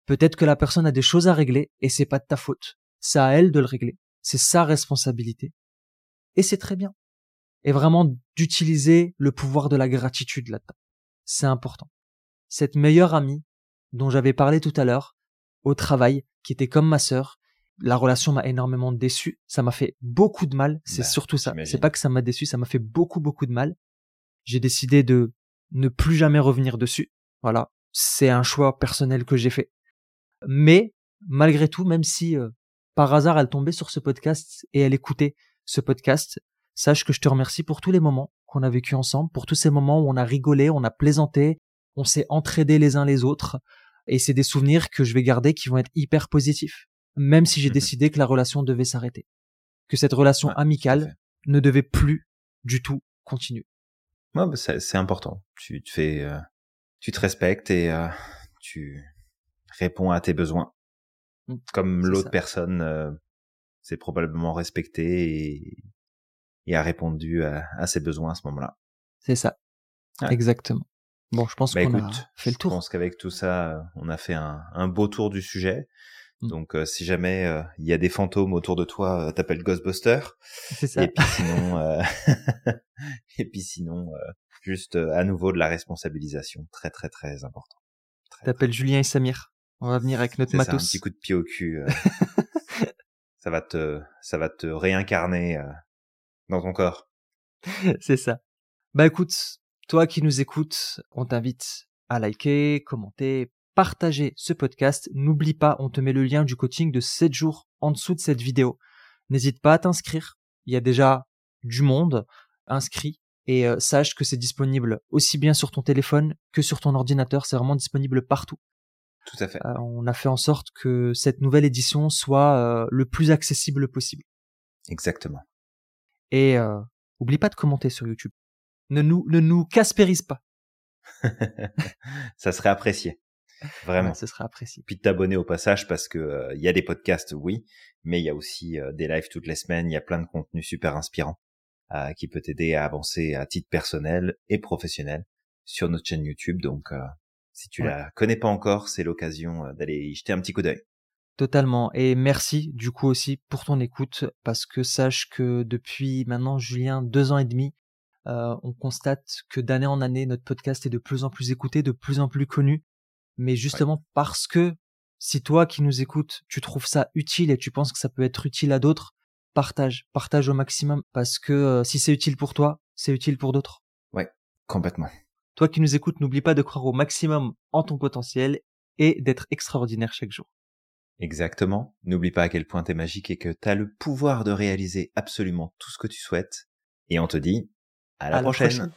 peut-être que la personne a des choses à régler et c'est pas de ta faute. C'est à elle de le régler. C'est sa responsabilité. Et c'est très bien. Et vraiment d'utiliser le pouvoir de la gratitude là-dedans. C'est important. Cette meilleure amie dont j'avais parlé tout à l'heure, au travail, qui était comme ma sœur, la relation m'a énormément déçu. Ça m'a fait beaucoup de mal. C'est Bah, surtout ça. C'est pas que ça m'a déçu, ça m'a fait beaucoup, beaucoup de mal. J'ai décidé de ne plus jamais revenir dessus. Voilà. C'est un choix personnel que j'ai fait. Mais, malgré tout, même si euh, par hasard elle tombait sur ce podcast et elle écoutait ce podcast, sache que je te remercie pour tous les moments qu'on a vécu ensemble, pour tous ces moments où on a rigolé, on a plaisanté, on s'est entraidés les uns les autres. Et c'est des souvenirs que je vais garder qui vont être hyper positifs. Même si j'ai Mhm. décidé que la relation devait s'arrêter. Que cette relation Ouais, amicale ne devait plus du tout continuer. Ouais, bah, c'est c'est important. Tu te fais, euh, tu te respectes et euh, tu réponds à tes besoins. Mm, Comme l'autre personne euh, s'est probablement respectée et, et a répondu à, à ses besoins à ce moment-là. C'est ça. Ouais. Exactement. Bon, je pense Bah qu'on a fait le je tour. pense qu'avec tout ça, euh, on a fait un, un beau tour du sujet. Mmh. Donc si jamais il y a des fantômes autour de toi, t'appelles Ghostbuster. C'est ça. Et puis sinon, <laughs> et puis sinon, juste à nouveau de la responsabilisation, très très très important. T'appelles Julien et Samir. On va venir avec notre matos. Ça, un petit coup de pied au cul. <laughs> ça va te, ça va te réincarner dans ton corps. C'est ça. Bah écoute, toi qui nous écoutes, on t'invite à liker, commenter, partager ce podcast. N'oublie pas, on te met le lien du coaching de 7 jours en dessous de cette vidéo. N'hésite pas à t'inscrire. Il y a déjà du monde inscrit et euh, sache que c'est disponible aussi bien sur ton téléphone que sur ton ordinateur. C'est vraiment disponible partout. Tout à fait. Euh, on a fait en sorte que cette nouvelle édition soit euh, le plus accessible possible. Exactement. Et oublie pas de commenter sur YouTube. Ne nous, ne nous caspérise pas. <laughs> ça serait apprécié. Vraiment. ce serait apprécié. Puis de t'abonner au passage parce que il y a des podcasts, oui, mais il y a aussi des lives toutes les semaines. Il y a plein de contenus super inspirants qui peut t'aider à avancer à titre personnel et professionnel sur notre chaîne YouTube. Donc, si tu la connais pas encore, c'est l'occasion d'aller y jeter un petit coup d'œil. Totalement. Et merci du coup aussi pour ton écoute, parce que sache que depuis maintenant, Julien, deux ans et demi, euh, on constate que d'année en année, notre podcast est de plus en plus écouté, de plus en plus connu. Mais justement parce que si toi qui nous écoutes, tu trouves ça utile et tu penses que ça peut être utile à d'autres, partage, partage au maximum, parce que euh, si c'est utile pour toi, c'est utile pour d'autres. Ouais, complètement. Toi qui nous écoutes, n'oublie pas de croire au maximum en ton potentiel et d'être extraordinaire chaque jour. Exactement. N'oublie pas à quel point t'es magique et que t'as le pouvoir de réaliser absolument tout ce que tu souhaites. Et on te dit à la. La prochaine.